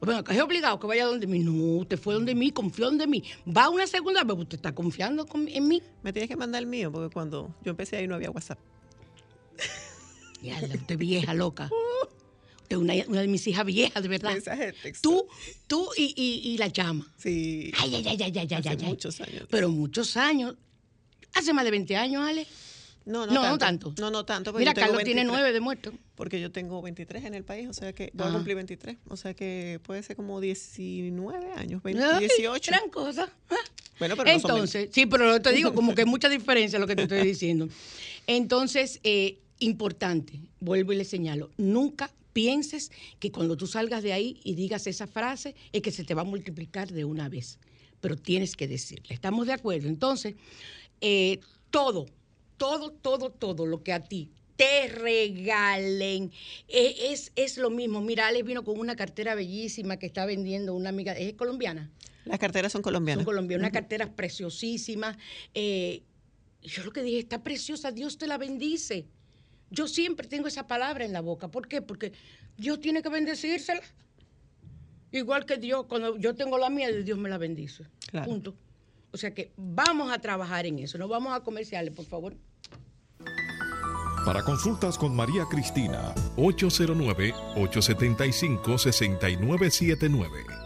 Speaker 3: Bueno, que es obligado que vaya donde mí. No, usted fue donde mí, confió donde mí. Va una segunda vez, usted está confiando con- en mí.
Speaker 4: Me tienes que mandar el mío, porque cuando yo empecé ahí no había WhatsApp.
Speaker 3: Ya, usted vieja, loca. Usted es una, una de mis hijas viejas, de verdad.
Speaker 4: Mensaje de texto.
Speaker 3: Tú, tú y, y- y la llama.
Speaker 4: Sí.
Speaker 3: Ay, ay, ay, ay, ay, ay,
Speaker 4: hace
Speaker 3: ay, ay.
Speaker 4: muchos años.
Speaker 3: Pero muchos años. Hace más de 20 años, Ale.
Speaker 4: no,
Speaker 3: no, no tanto.
Speaker 4: No, no tanto.
Speaker 3: Mira, Carlos tiene
Speaker 4: 23
Speaker 3: nueve de muerto.
Speaker 4: Porque yo tengo 23 en el país, o sea que voy a cumplir 23. O sea que puede ser como 19 años, 20,
Speaker 3: Ay,
Speaker 4: 18.
Speaker 3: Gran cosa.
Speaker 4: Bueno, pero no
Speaker 3: Entonces, sí, pero te digo, como que hay mucha diferencia lo que te estoy diciendo. Entonces, eh, importante, vuelvo y le señalo, nunca pienses que cuando tú salgas de ahí y digas esa frase es que se te va a multiplicar de una vez, pero tienes que decirle. ¿Estamos de acuerdo? Entonces, eh, todo, todo, todo, todo lo que a ti te regalen eh, es, es lo mismo. Mira, Alex vino con una cartera bellísima que está vendiendo una amiga, es colombiana.
Speaker 4: Las carteras son colombianas.
Speaker 3: Son colombianas, una cartera preciosísima. Eh, yo lo que dije, está preciosa, Dios te la bendice. Yo siempre tengo esa palabra en la boca. ¿Por qué? Porque Dios tiene que bendecírsela. Igual que Dios, cuando yo tengo la mía, Dios me la bendice.
Speaker 4: Claro.
Speaker 3: Punto. O sea que vamos a trabajar en eso. No vamos a comerciales, por favor.
Speaker 5: Para consultas con María Cristina,
Speaker 6: 809-875-6979.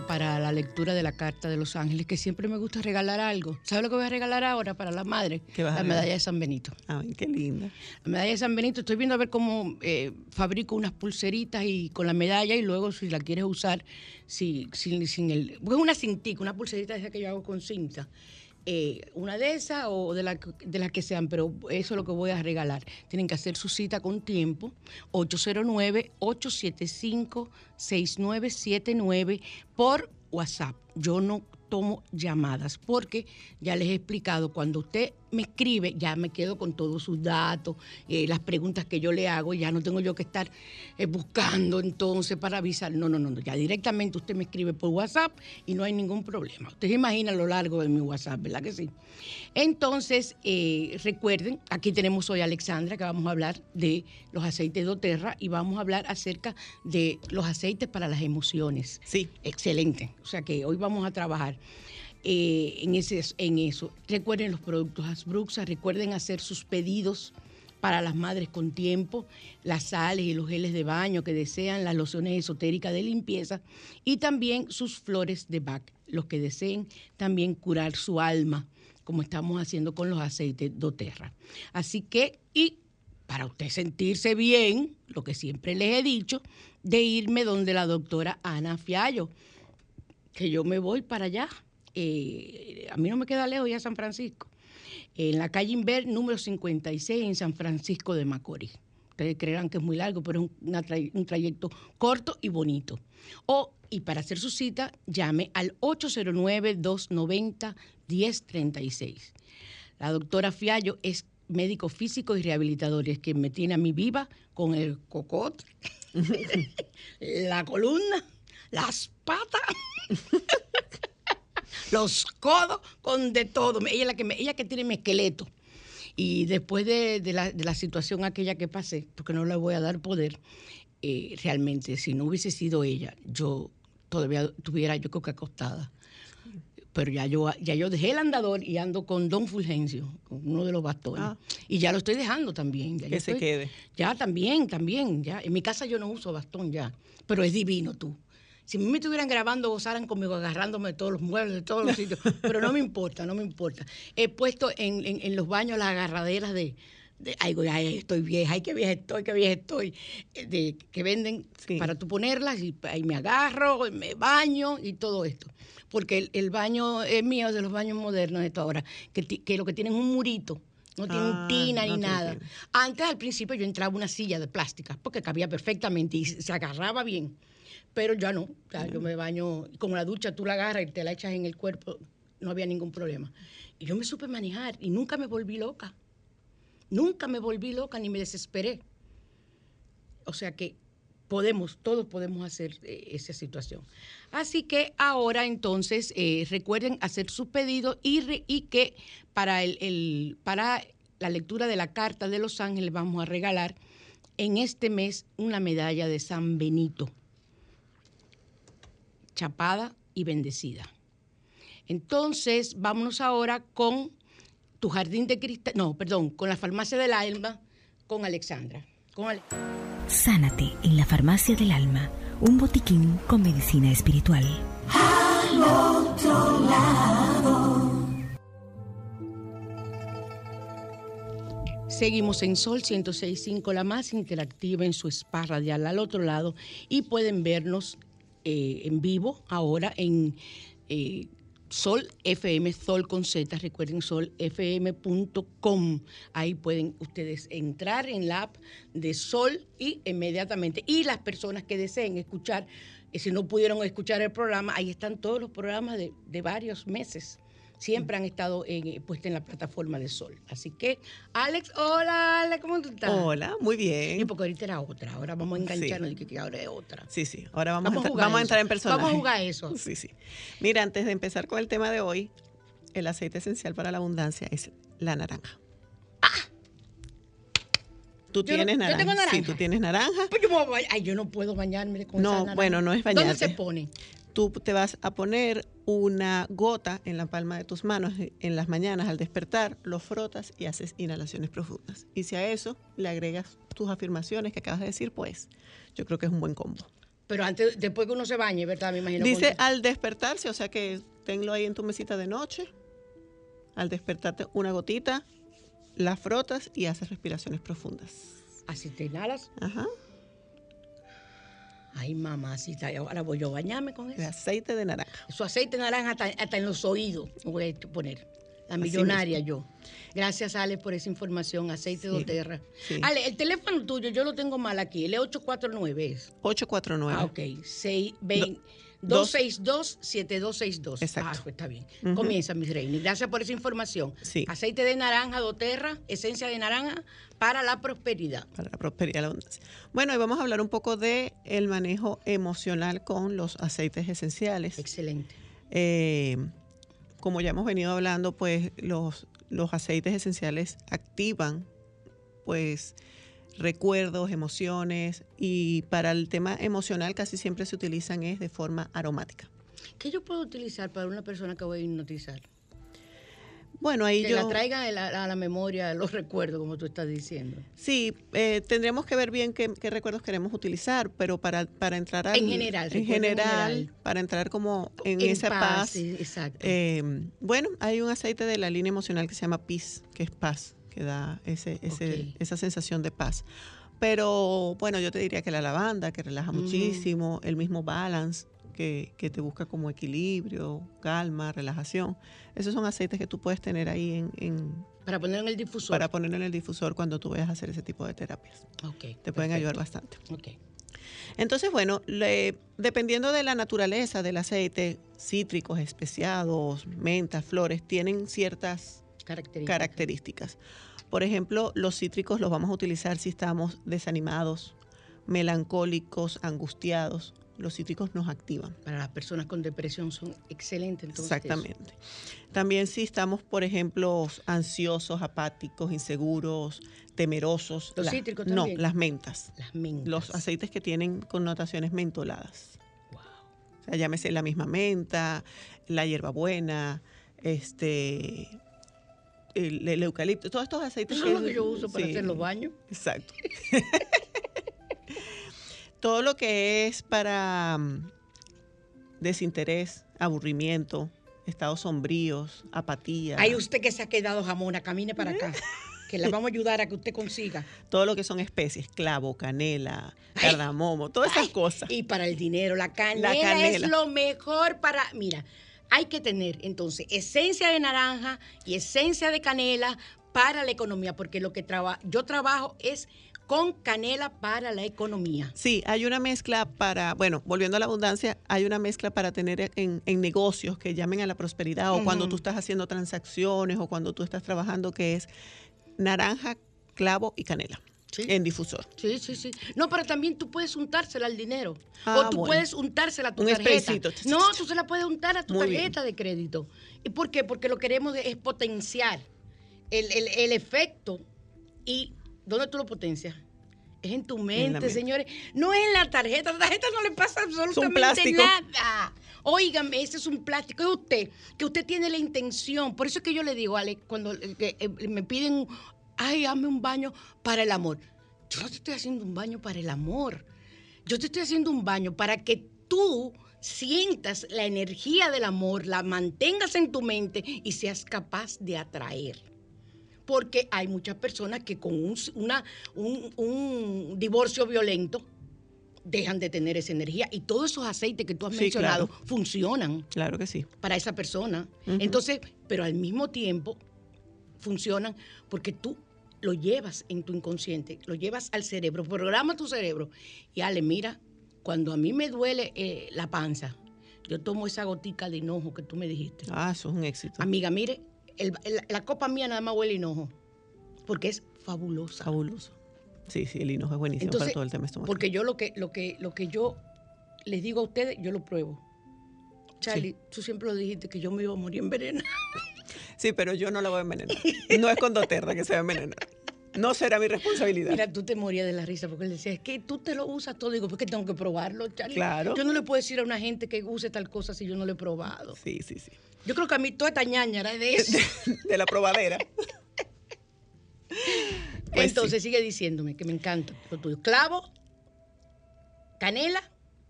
Speaker 3: Para la lectura de la Carta de los Ángeles, que siempre me gusta regalar algo. ¿Sabe lo que voy a regalar ahora para la madre?
Speaker 4: ¿Qué vas a
Speaker 3: La medalla de San Benito.
Speaker 4: Ay, qué linda.
Speaker 3: La medalla de San Benito, estoy viendo a ver cómo eh, fabrico unas pulseritas y con la medalla y luego si la quieres usar si, sin, sin el... Porque es una cintica, una pulserita esa que yo hago con cinta. Eh, una de esas o de, la, de las que sean, pero eso es lo que voy a regalar. Tienen que hacer su cita con tiempo, 809-875-6979 por WhatsApp. Yo no tomo llamadas porque ya les he explicado, cuando usted me escribe, ya me quedo con todos sus datos, eh, las preguntas que yo le hago, ya no tengo yo que estar eh, buscando entonces para avisar. No, no, no, no, ya directamente usted me escribe por WhatsApp y no hay ningún problema. Usted se imagina lo largo de mi WhatsApp, ¿verdad que sí? Entonces, eh, recuerden, aquí tenemos hoy a Alexandra, que vamos a hablar de los aceites de doTERRA y vamos a hablar acerca de los aceites para las emociones.
Speaker 4: Sí.
Speaker 3: Excelente. O sea que hoy vamos a trabajar eh, en, ese, en eso. Recuerden los productos Asbruxa, recuerden hacer sus pedidos para las madres con tiempo, las sales y los geles de baño que desean, las lociones esotéricas de limpieza y también sus flores de Bach, los que deseen también curar su alma, como estamos haciendo con los aceites doTERRA. Así que, y para usted sentirse bien, lo que siempre les he dicho, de irme donde la doctora Ana Fiallo, que yo me voy para allá. Eh, a mí no me queda lejos ya San Francisco. En la calle Inver, número 56, en San Francisco de Macorís. Ustedes creerán que es muy largo, pero es un, trayecto corto y bonito. O, y para hacer su cita, llame al 809-290-1036. La doctora Fiallo es médico físico y rehabilitador, y es quien me tiene a mí viva con el cocote, la columna, las patas, los codos, con de todo. Ella es la que, me- ella que tiene mi esqueleto. Y después de, de la, de la situación aquella que pasé, porque no le voy a dar poder, eh, realmente, si no hubiese sido ella, yo todavía tuviera, yo creo que acostada. Pero ya yo, ya yo dejé el andador y ando con Don Fulgencio, con uno de los bastones.
Speaker 4: Ah.
Speaker 3: Y ya lo estoy dejando también. ya
Speaker 4: Que se
Speaker 3: estoy-
Speaker 4: quede.
Speaker 3: Ya también, también, ya. En mi casa yo no uso bastón ya, pero es divino tú. Si a mí me estuvieran grabando, gozaran conmigo, agarrándome de todos los muebles, de todos los sitios, pero no me importa, no me importa. He puesto en, en- en los baños las agarraderas de, de, ay, estoy vieja, ay, qué vieja estoy, qué vieja estoy, eh, de, que venden
Speaker 4: Sí.
Speaker 3: para tú ponerlas y ahí me agarro, me baño y todo esto. Porque el, el baño es mío, de los baños modernos de toda ahora, que, lo que tienen es un murito. No tienen
Speaker 4: Ah,
Speaker 3: tina
Speaker 4: no
Speaker 3: ni nada. Antes, al principio, yo entraba en una silla de plástica, porque cabía perfectamente y se agarraba bien. Pero ya no. O sea, yo me baño, como la ducha tú la agarras y te la echas en el cuerpo, no había ningún problema. Y yo me supe manejar y nunca me volví loca. Nunca me volví loca ni me desesperé. O sea que podemos, todos podemos hacer eh, esa situación. Así que ahora entonces eh, recuerden hacer su pedido y, re- y que para, el, el- para la lectura de la carta de los ángeles vamos a regalar en este mes una medalla de San Benito, chapada y bendecida. Entonces, vámonos ahora con tu jardín de cristal, no, perdón, con la farmacia del alma, con Alexandra. Con Ale-
Speaker 6: Sánate en la farmacia del alma, un botiquín con medicina espiritual.
Speaker 3: Seguimos en Sol 106.5, la más interactiva en su spa radial al otro lado y pueden vernos eh, en vivo ahora en eh, Sol FM, Sol con Z, recuerden solfm.com. Ahí pueden ustedes entrar en la app de Sol y inmediatamente. Y las personas que deseen escuchar, eh, si no pudieron escuchar el programa, ahí están todos los programas de, de varios meses. Siempre han estado en, eh, en la plataforma de Sol. Así que, Alex, hola, Alex, ¿cómo tú estás?
Speaker 4: Hola, muy
Speaker 3: Sí,
Speaker 4: bien.
Speaker 3: porque ahorita era otra, ahora vamos a engancharnos de que, que ahora es otra.
Speaker 4: Sí, sí. Ahora vamos,
Speaker 3: Vamos a
Speaker 4: entrar,
Speaker 3: jugar
Speaker 4: vamos a
Speaker 3: eso.
Speaker 4: entrar en personaje.
Speaker 3: Vamos a jugar eso.
Speaker 4: Sí, sí. Mira, antes de empezar con el tema de hoy, el aceite esencial para la abundancia es la naranja. Tú
Speaker 3: Yo no-
Speaker 4: tienes
Speaker 3: yo
Speaker 4: naranja.
Speaker 3: tengo
Speaker 4: Sí,
Speaker 3: naranja.
Speaker 4: tú tienes naranja.
Speaker 3: Pues yo. Ay, yo no puedo bañarme con
Speaker 4: No,
Speaker 3: esa naranja.
Speaker 4: bueno, no es
Speaker 3: ¿Dónde
Speaker 4: bañarte.
Speaker 3: se pone?
Speaker 4: Tú te vas a poner una gota en la palma de tus manos en las mañanas al despertar, lo frotas y haces inhalaciones profundas. Y si a eso le agregas tus afirmaciones que acabas de decir, pues yo creo que es un buen combo.
Speaker 3: Pero antes, después que uno se bañe, ¿verdad? Me imagino.
Speaker 4: Dice al despertarse, o sea que tenlo ahí en tu mesita de noche. Al despertarte una gotita, la frotas y haces respiraciones profundas.
Speaker 3: Así te inhalas.
Speaker 4: Ajá.
Speaker 3: Ay, mamacita, ahora voy yo a bañarme con
Speaker 4: De
Speaker 3: eso.
Speaker 4: aceite de naranja.
Speaker 3: Su aceite naranja hasta, hasta en los oídos voy a poner. La millonaria yo. Gracias, Ale, por esa información. Aceite
Speaker 4: Sí,
Speaker 3: de Oterra.
Speaker 4: sí.
Speaker 3: Ale, el teléfono tuyo yo lo tengo mal aquí. El 849 es.
Speaker 4: 849.
Speaker 3: Ah, ok. Seis- vein-
Speaker 4: Do-
Speaker 3: 262-7262.
Speaker 4: Exacto.
Speaker 3: Ah, pues está bien. Comienza, mis reinas. Gracias por esa información.
Speaker 4: Sí.
Speaker 3: Aceite de naranja, doterra, esencia de naranja para la prosperidad.
Speaker 4: para la prosperidad la abundancia. Bueno, y vamos a hablar un poco de el manejo emocional con los aceites esenciales.
Speaker 3: Excelente.
Speaker 4: Eh, como ya hemos venido hablando, pues los, los aceites esenciales activan pues recuerdos, emociones y para el tema emocional casi siempre se utilizan es de forma aromática.
Speaker 3: ¿Qué yo puedo utilizar para una persona que voy a hipnotizar?
Speaker 4: Bueno, ahí
Speaker 3: Que
Speaker 4: yo
Speaker 3: la traiga a la, a la memoria los recuerdos, como tú estás diciendo.
Speaker 4: sí eh, tendremos que ver bien qué, qué recuerdos queremos utilizar, pero para, para entrar al,
Speaker 3: En general,
Speaker 4: en general,
Speaker 3: general.
Speaker 4: para entrar como en,
Speaker 3: En
Speaker 4: esa paz,
Speaker 3: exacto.
Speaker 4: Eh, bueno, hay un aceite de la línea emocional que se llama Peace, que es paz, que da ese, ese- esa sensación de paz. Pero bueno, yo te diría que la lavanda, que relaja muchísimo, el mismo balance, que, que te busca como equilibrio, calma, relajación. Esos son aceites que tú puedes tener ahí en, en-
Speaker 3: para poner en el difusor.
Speaker 4: para poner en el difusor cuando tú vayas a hacer ese tipo de terapias.
Speaker 3: Ok,
Speaker 4: Te pueden ayudar bastante.
Speaker 3: Ok.
Speaker 4: Entonces, bueno, le- dependiendo de la naturaleza del aceite, cítricos, especiados, mentas, flores, tienen ciertas
Speaker 3: Características.
Speaker 4: características. Por ejemplo, los cítricos los vamos a utilizar si estamos desanimados, melancólicos, angustiados. Los cítricos nos activan.
Speaker 3: Para las personas con depresión son excelentes. Entonces,
Speaker 4: Exactamente. También si estamos, por ejemplo, ansiosos, apáticos, inseguros, temerosos.
Speaker 3: ¿Los
Speaker 4: la-
Speaker 3: cítricos
Speaker 4: No,
Speaker 3: también?
Speaker 4: las mentas.
Speaker 3: Las mentas.
Speaker 4: Los aceites que tienen connotaciones mentoladas.
Speaker 3: Wow.
Speaker 4: O sea, llámese la misma menta, la hierbabuena, este, el, el eucalipto, todos estos aceites.
Speaker 3: Eso es lo que yo uso para
Speaker 4: sí,
Speaker 3: hacer los baños.
Speaker 4: Exacto. Todo lo que es para mm, desinterés, aburrimiento, estados sombríos, apatía.
Speaker 3: Hay usted que se ha quedado jamona, camine para acá. que la vamos a ayudar a que usted consiga.
Speaker 4: Todo lo que son especies, clavo, canela, cardamomo, todas esas
Speaker 3: Ay,
Speaker 4: cosas.
Speaker 3: Y para el dinero, la canela,
Speaker 4: canela.
Speaker 3: es lo mejor para, mira, hay que tener entonces esencia de naranja y esencia de canela para la economía, porque lo que traba, yo trabajo es con canela para la economía.
Speaker 4: Sí, hay una mezcla para, bueno, volviendo a la abundancia, hay una mezcla para tener en, en negocios que llamen a la prosperidad o cuando tú estás haciendo transacciones o cuando tú estás trabajando que es naranja, clavo y canela
Speaker 3: Sí.
Speaker 4: en difusor.
Speaker 3: Sí, sí, sí. No, pero también tú puedes untársela al dinero.
Speaker 4: Ah,
Speaker 3: o tú
Speaker 4: bueno.
Speaker 3: puedes untársela a tu
Speaker 4: Un
Speaker 3: tarjeta. No, tú se la puedes untar a tu
Speaker 4: Muy bien.
Speaker 3: tarjeta de crédito. ¿Y por qué? Porque lo queremos es potenciar el, el- el efecto. ¿Y dónde tú lo potencias? Es en tu mente,
Speaker 4: mente.
Speaker 3: señores. No es en la tarjeta. La tarjeta no le pasa absolutamente nada. Óigame, ese es un plástico. Es usted, que usted tiene la intención. Por eso es que yo le digo, Ale, cuando eh, eh, me piden, ay, hazme un baño para el amor. Yo no te estoy haciendo un baño para el amor. Yo te estoy haciendo un baño para que tú sientas la energía del amor, la mantengas en tu mente y seas capaz de atraer. Porque hay muchas personas que con un, una- un- un divorcio violento dejan de tener esa energía y todos esos aceites que tú has
Speaker 4: Sí,
Speaker 3: mencionado
Speaker 4: claro.
Speaker 3: funcionan
Speaker 4: Claro que sí.
Speaker 3: para esa persona. Entonces, pero al mismo tiempo funcionan porque tú lo llevas en tu inconsciente, lo llevas al cerebro, programa tu cerebro. Y Ale, mira, cuando a mí me duele eh, la panza, yo tomo esa gotica de hinojo que tú me dijiste.
Speaker 4: Ah, eso es un éxito.
Speaker 3: Amiga, mire, el- el- la copa mía nada más huele hinojo, porque es fabulosa.
Speaker 4: Fabuloso. Sí, sí, el hinojo es buenísimo
Speaker 3: Entonces,
Speaker 4: para todo el tema estomacal.
Speaker 3: Porque yo lo que, lo que, lo que yo les digo a ustedes, yo lo pruebo. Charlie, tú siempre lo dijiste que yo me iba a morir envenenada.
Speaker 4: Sí, pero yo no la voy a envenenar. No es con doterra que se va a envenenar. No será mi responsabilidad.
Speaker 3: Mira, tú te morías de la risa porque él decía, es que tú te lo usas todo. Digo, porque tengo que probarlo, Charlie.
Speaker 4: Claro.
Speaker 3: Yo no le puedo decir a una gente que use tal cosa si yo no lo he probado.
Speaker 4: Sí, sí, sí.
Speaker 3: Yo creo que a mí toda esta ñañara es de eso.
Speaker 4: De la probadera. Pues
Speaker 3: Entonces sigue diciéndome que me encanta lo tuyo. Clavo, canela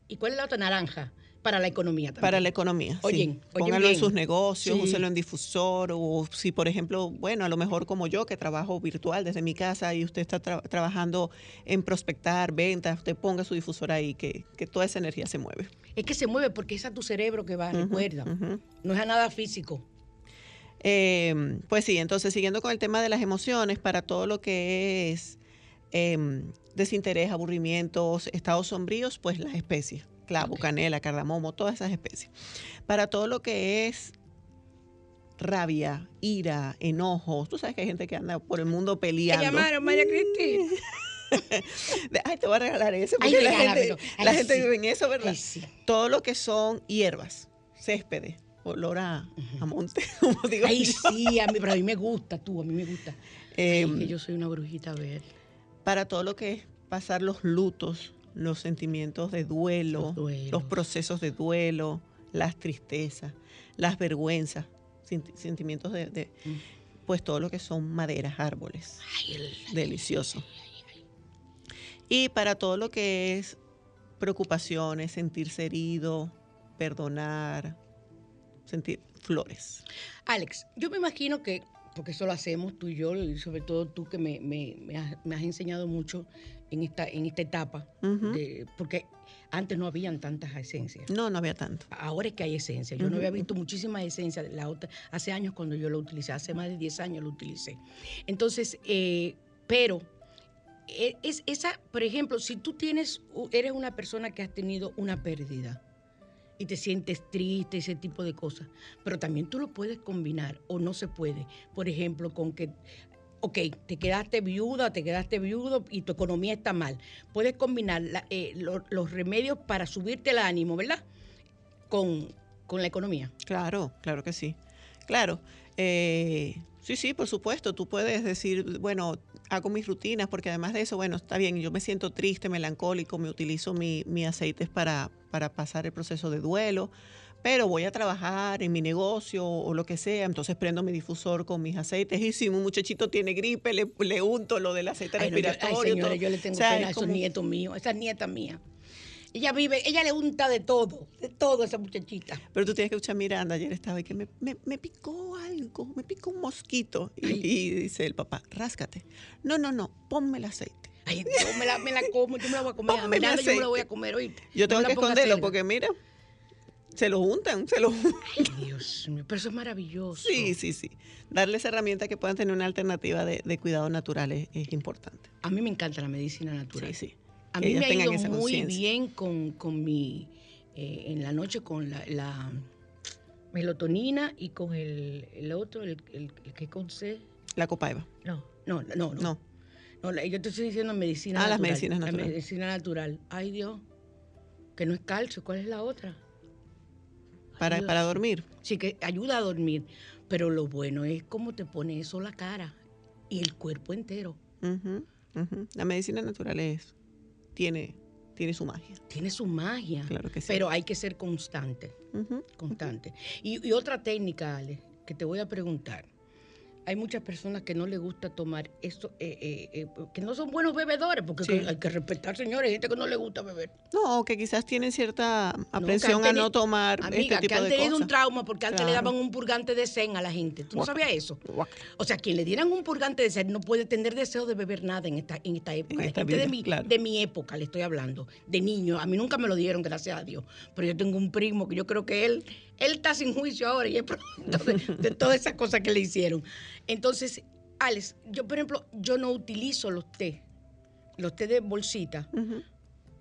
Speaker 3: y ¿cuál es la otra? Naranja. Para la economía también.
Speaker 4: Para la economía.
Speaker 3: Oyen,
Speaker 4: sí. Póngalo en sus negocios,
Speaker 3: Sí.
Speaker 4: úselo en difusor, o si, por ejemplo, bueno, a lo mejor como yo, que trabajo virtual desde mi casa y usted está tra- trabajando en prospectar, ventas, usted ponga su difusor ahí, que, que toda esa energía se mueve.
Speaker 3: Es que se mueve porque es a tu cerebro que va, recuerda.
Speaker 4: ujú.
Speaker 3: No es a nada físico.
Speaker 4: Eh, pues sí, entonces siguiendo con el tema de las emociones, para todo lo que es em, desinterés, aburrimientos, estados sombríos, pues las especies, clavo, canela, cardamomo, todas esas especies. Para todo lo que es rabia, ira, enojos, tú sabes que hay gente que anda por el mundo
Speaker 3: Te
Speaker 4: peleando.
Speaker 3: llamaron, María Cristina.
Speaker 4: De, Ay, te voy a regalar eso,
Speaker 3: Ay,
Speaker 4: porque la gente,
Speaker 3: Ay,
Speaker 4: la gente vive en eso, ¿verdad?
Speaker 3: Ay, sí.
Speaker 4: Todo lo que son hierbas, céspedes, olor a, a monte, como digo
Speaker 3: Ay,
Speaker 4: yo.
Speaker 3: sí, a mí, pero a mí me gusta, tú, a mí me gusta. Ay,
Speaker 4: Em,
Speaker 3: que yo soy una brujita verde.
Speaker 4: para todo lo que es pasar los lutos, los sentimientos de duelo,
Speaker 3: Los
Speaker 4: procesos de duelo, las tristezas, las vergüenzas, senti- sentimientos de, de,
Speaker 3: Mm.
Speaker 4: pues todo lo que son maderas, árboles,
Speaker 3: Ay, el-
Speaker 4: delicioso. Y para todo lo que es preocupaciones, sentirse herido, perdonar, sentir flores.
Speaker 3: Alex, yo me imagino que, porque eso lo hacemos tú y yo, y sobre todo tú que me, me- me has, me has enseñado mucho en esta, en esta etapa, de- porque antes no habían tantas esencias.
Speaker 4: No, no había tanto.
Speaker 3: Ahora es que hay esencia. Yo no había visto muchísimas esencias. La otra, hace años cuando yo lo utilicé, hace más de 10 años lo utilicé. Entonces, eh, pero eh, es esa, por ejemplo, si tú tienes, eres una persona que has tenido una pérdida y te sientes triste, ese tipo de cosas, pero también tú lo puedes combinar o no se puede. Por ejemplo, con que ok, te quedaste viuda, te quedaste viudo y tu economía está mal. Puedes combinar eh, lo- los remedios para subirte el ánimo, ¿verdad? Con, con la economía.
Speaker 4: Claro, claro que sí. Claro. eh, sí, sí, por supuesto. Tú puedes decir, bueno, hago mis rutinas, porque además de eso, bueno, está bien, yo me siento triste, melancólico, me utilizo mi, mi aceites para, para pasar el proceso de duelo, pero voy a trabajar en mi negocio o lo que sea, entonces prendo mi difusor con mis aceites y si un muchachito tiene gripe, le, le unto lo del aceite
Speaker 3: Ay, no, yo, ay,
Speaker 4: respiratorio. todo.
Speaker 3: yo le tengo
Speaker 4: O sea,
Speaker 3: pena a
Speaker 4: es
Speaker 3: esos
Speaker 4: como-
Speaker 3: nietos míos, esas nietas mías. Ella vive, ella le unta de todo, de todo esa muchachita.
Speaker 4: Pero tú tienes que escuchar Miranda. Ayer estaba y que me, me- me picó algo, me picó un mosquito. Y, y dice el papá, ráscate. No, no, no, ponme el aceite.
Speaker 3: Ay, yo me la, me la como, yo me la voy a comer.
Speaker 4: Ponme
Speaker 3: Miranda yo me la voy a comer.
Speaker 4: Yo
Speaker 3: No
Speaker 4: tengo que esconderlo porque mira, se lo juntan, se lo juntan.
Speaker 3: Ay, Dios mío, pero eso es maravilloso.
Speaker 4: Sí, sí, sí. Darles herramientas que puedan tener una alternativa de, de cuidado natural es, es importante.
Speaker 3: A mí me encanta la medicina natural.
Speaker 4: Sí, sí.
Speaker 3: A mí me ha ido muy bien con, con mi, eh, en la noche con la, la melatonina y con el, el otro, el, el- el que con C.
Speaker 4: La copaiba.
Speaker 3: No, no, no, no.
Speaker 4: No.
Speaker 3: No, la- yo te estoy diciendo medicina
Speaker 4: Ah, las
Speaker 3: natural.
Speaker 4: medicinas
Speaker 3: La
Speaker 4: naturales.
Speaker 3: medicina natural. Ay, Dios. Que no es calcio. ¿Cuál es la otra?
Speaker 4: Para, para dormir.
Speaker 3: Sí, que ayuda a dormir. Pero lo bueno es cómo te pone eso la cara y el cuerpo entero.
Speaker 4: Ujú, ujú. La medicina natural es, tiene, tiene su magia.
Speaker 3: Tiene su magia.
Speaker 4: Claro que sí.
Speaker 3: Pero hay que ser constante. Constante. Y, y otra técnica, Ale, que te voy a preguntar. Hay muchas personas que no les gusta tomar esto, eh, eh, eh, que no son buenos bebedores, porque
Speaker 4: Sí.
Speaker 3: hay que respetar, señores, hay gente que no le gusta beber.
Speaker 4: No, que quizás tienen cierta aprensión a no tomar
Speaker 3: Amiga,
Speaker 4: este tipo
Speaker 3: que han
Speaker 4: de
Speaker 3: tenido un trauma porque antes le daban un purgante de zen a la gente. ¿Tú no sabías eso? O sea, quien le dieran un purgante de zen no puede tener deseo de beber nada en esta, en esta época.
Speaker 4: En esta
Speaker 3: de, mi,
Speaker 4: claro.
Speaker 3: de mi época, le estoy hablando, de niño. A mí nunca me lo dieron, gracias a Dios. Pero yo tengo un primo que yo creo que él, él está sin juicio ahora y es producto de, de todas esas cosas que le hicieron. Entonces, Alex, yo por ejemplo, yo no utilizo los té, los té de bolsita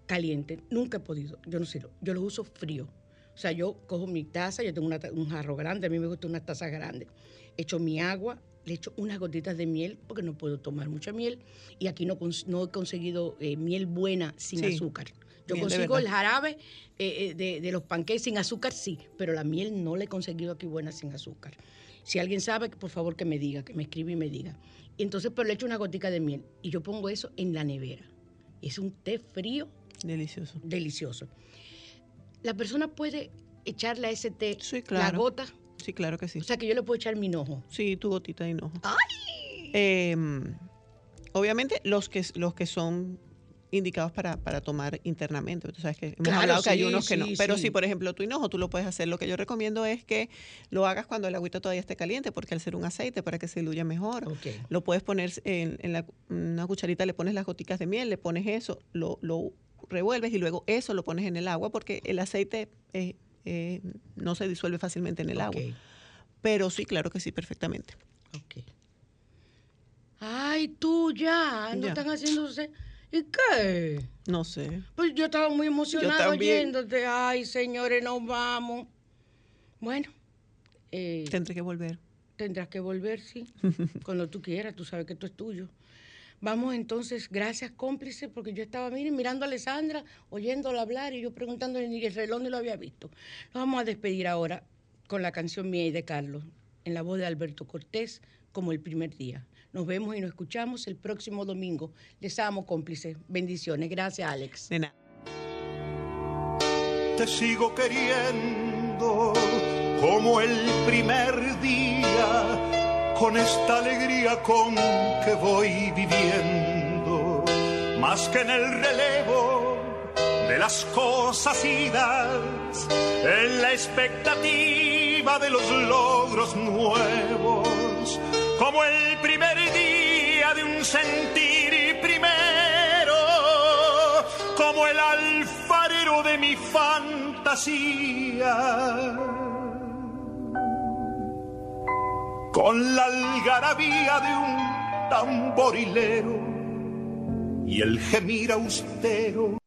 Speaker 3: caliente. Nunca he podido. Yo no sé. Yo los uso frío. O sea, yo cojo mi taza, yo tengo una un jarro grande, a mí me gusta una taza grande. Echo mi agua, le echo unas gotitas de miel, porque no puedo tomar mucha miel. Y aquí no, he conseguido eh, miel buena sin
Speaker 4: Sí.
Speaker 3: azúcar. Yo consigo el jarabe eh, eh, de, de los panqueques sin azúcar, sí, pero la miel no la he conseguido aquí buena sin azúcar. Si alguien sabe, por favor que me diga, que me escriba y me diga. Entonces, pero le echo una gotica de miel y yo pongo eso en la nevera. Es un té frío
Speaker 4: Delicioso.
Speaker 3: delicioso. La persona puede echarle a ese té
Speaker 4: Sí,
Speaker 3: la gota,
Speaker 4: Sí, claro que sí.
Speaker 3: o sea que yo le puedo echar mi hinojo.
Speaker 4: Sí, tu gotita de hinojo.
Speaker 3: ¡Ay!
Speaker 4: Eh, obviamente los que, los que son indicados para, para tomar internamente. Tú sabes que hemos
Speaker 3: Claro,
Speaker 4: hablado que hay unos que no. Pero
Speaker 3: sí.
Speaker 4: si, por ejemplo, tu hinojo tú lo puedes hacer, lo que yo recomiendo es que lo hagas cuando el agüita todavía esté caliente, porque al ser un aceite, para que se diluya mejor. Lo puedes poner en, en la- una cucharita, le pones las goticas de miel, le pones eso, lo, lo revuelves y luego eso lo pones en el agua, porque el aceite eh, eh, no se disuelve fácilmente en el agua. Pero sí, claro que sí, perfectamente.
Speaker 3: ok. Ay, tú ya, no
Speaker 4: Ya.
Speaker 3: están haciéndose. ¿Y qué?
Speaker 4: No sé.
Speaker 3: Pues yo estaba muy emocionada oyéndote. Ay, señores, nos vamos. Bueno, eh,
Speaker 4: Tendré que volver.
Speaker 3: tendrás que volver, sí. Cuando tú quieras, tú sabes que esto es tuyo. Vamos entonces, gracias cómplice, porque yo estaba miren, mirando a Alessandra, oyéndola hablar y yo preguntándole ni el reloj ni lo había visto. Nos vamos a despedir ahora con la canción mía y de Carlos, en la voz de Alberto Cortés, como el primer día. Nos vemos y nos escuchamos el próximo domingo. Les amo cómplices. Bendiciones. Gracias, Alex.
Speaker 4: De nada.
Speaker 7: te sigo queriendo como el primer día, con esta alegría con que voy viviendo, más que en el relevo de las cosas idas, en la expectativa de los logros nuevos, como el primer día de un sentir primero, como el alfarero de mi fantasía. Con la algarabía de un tamborilero y el gemir austero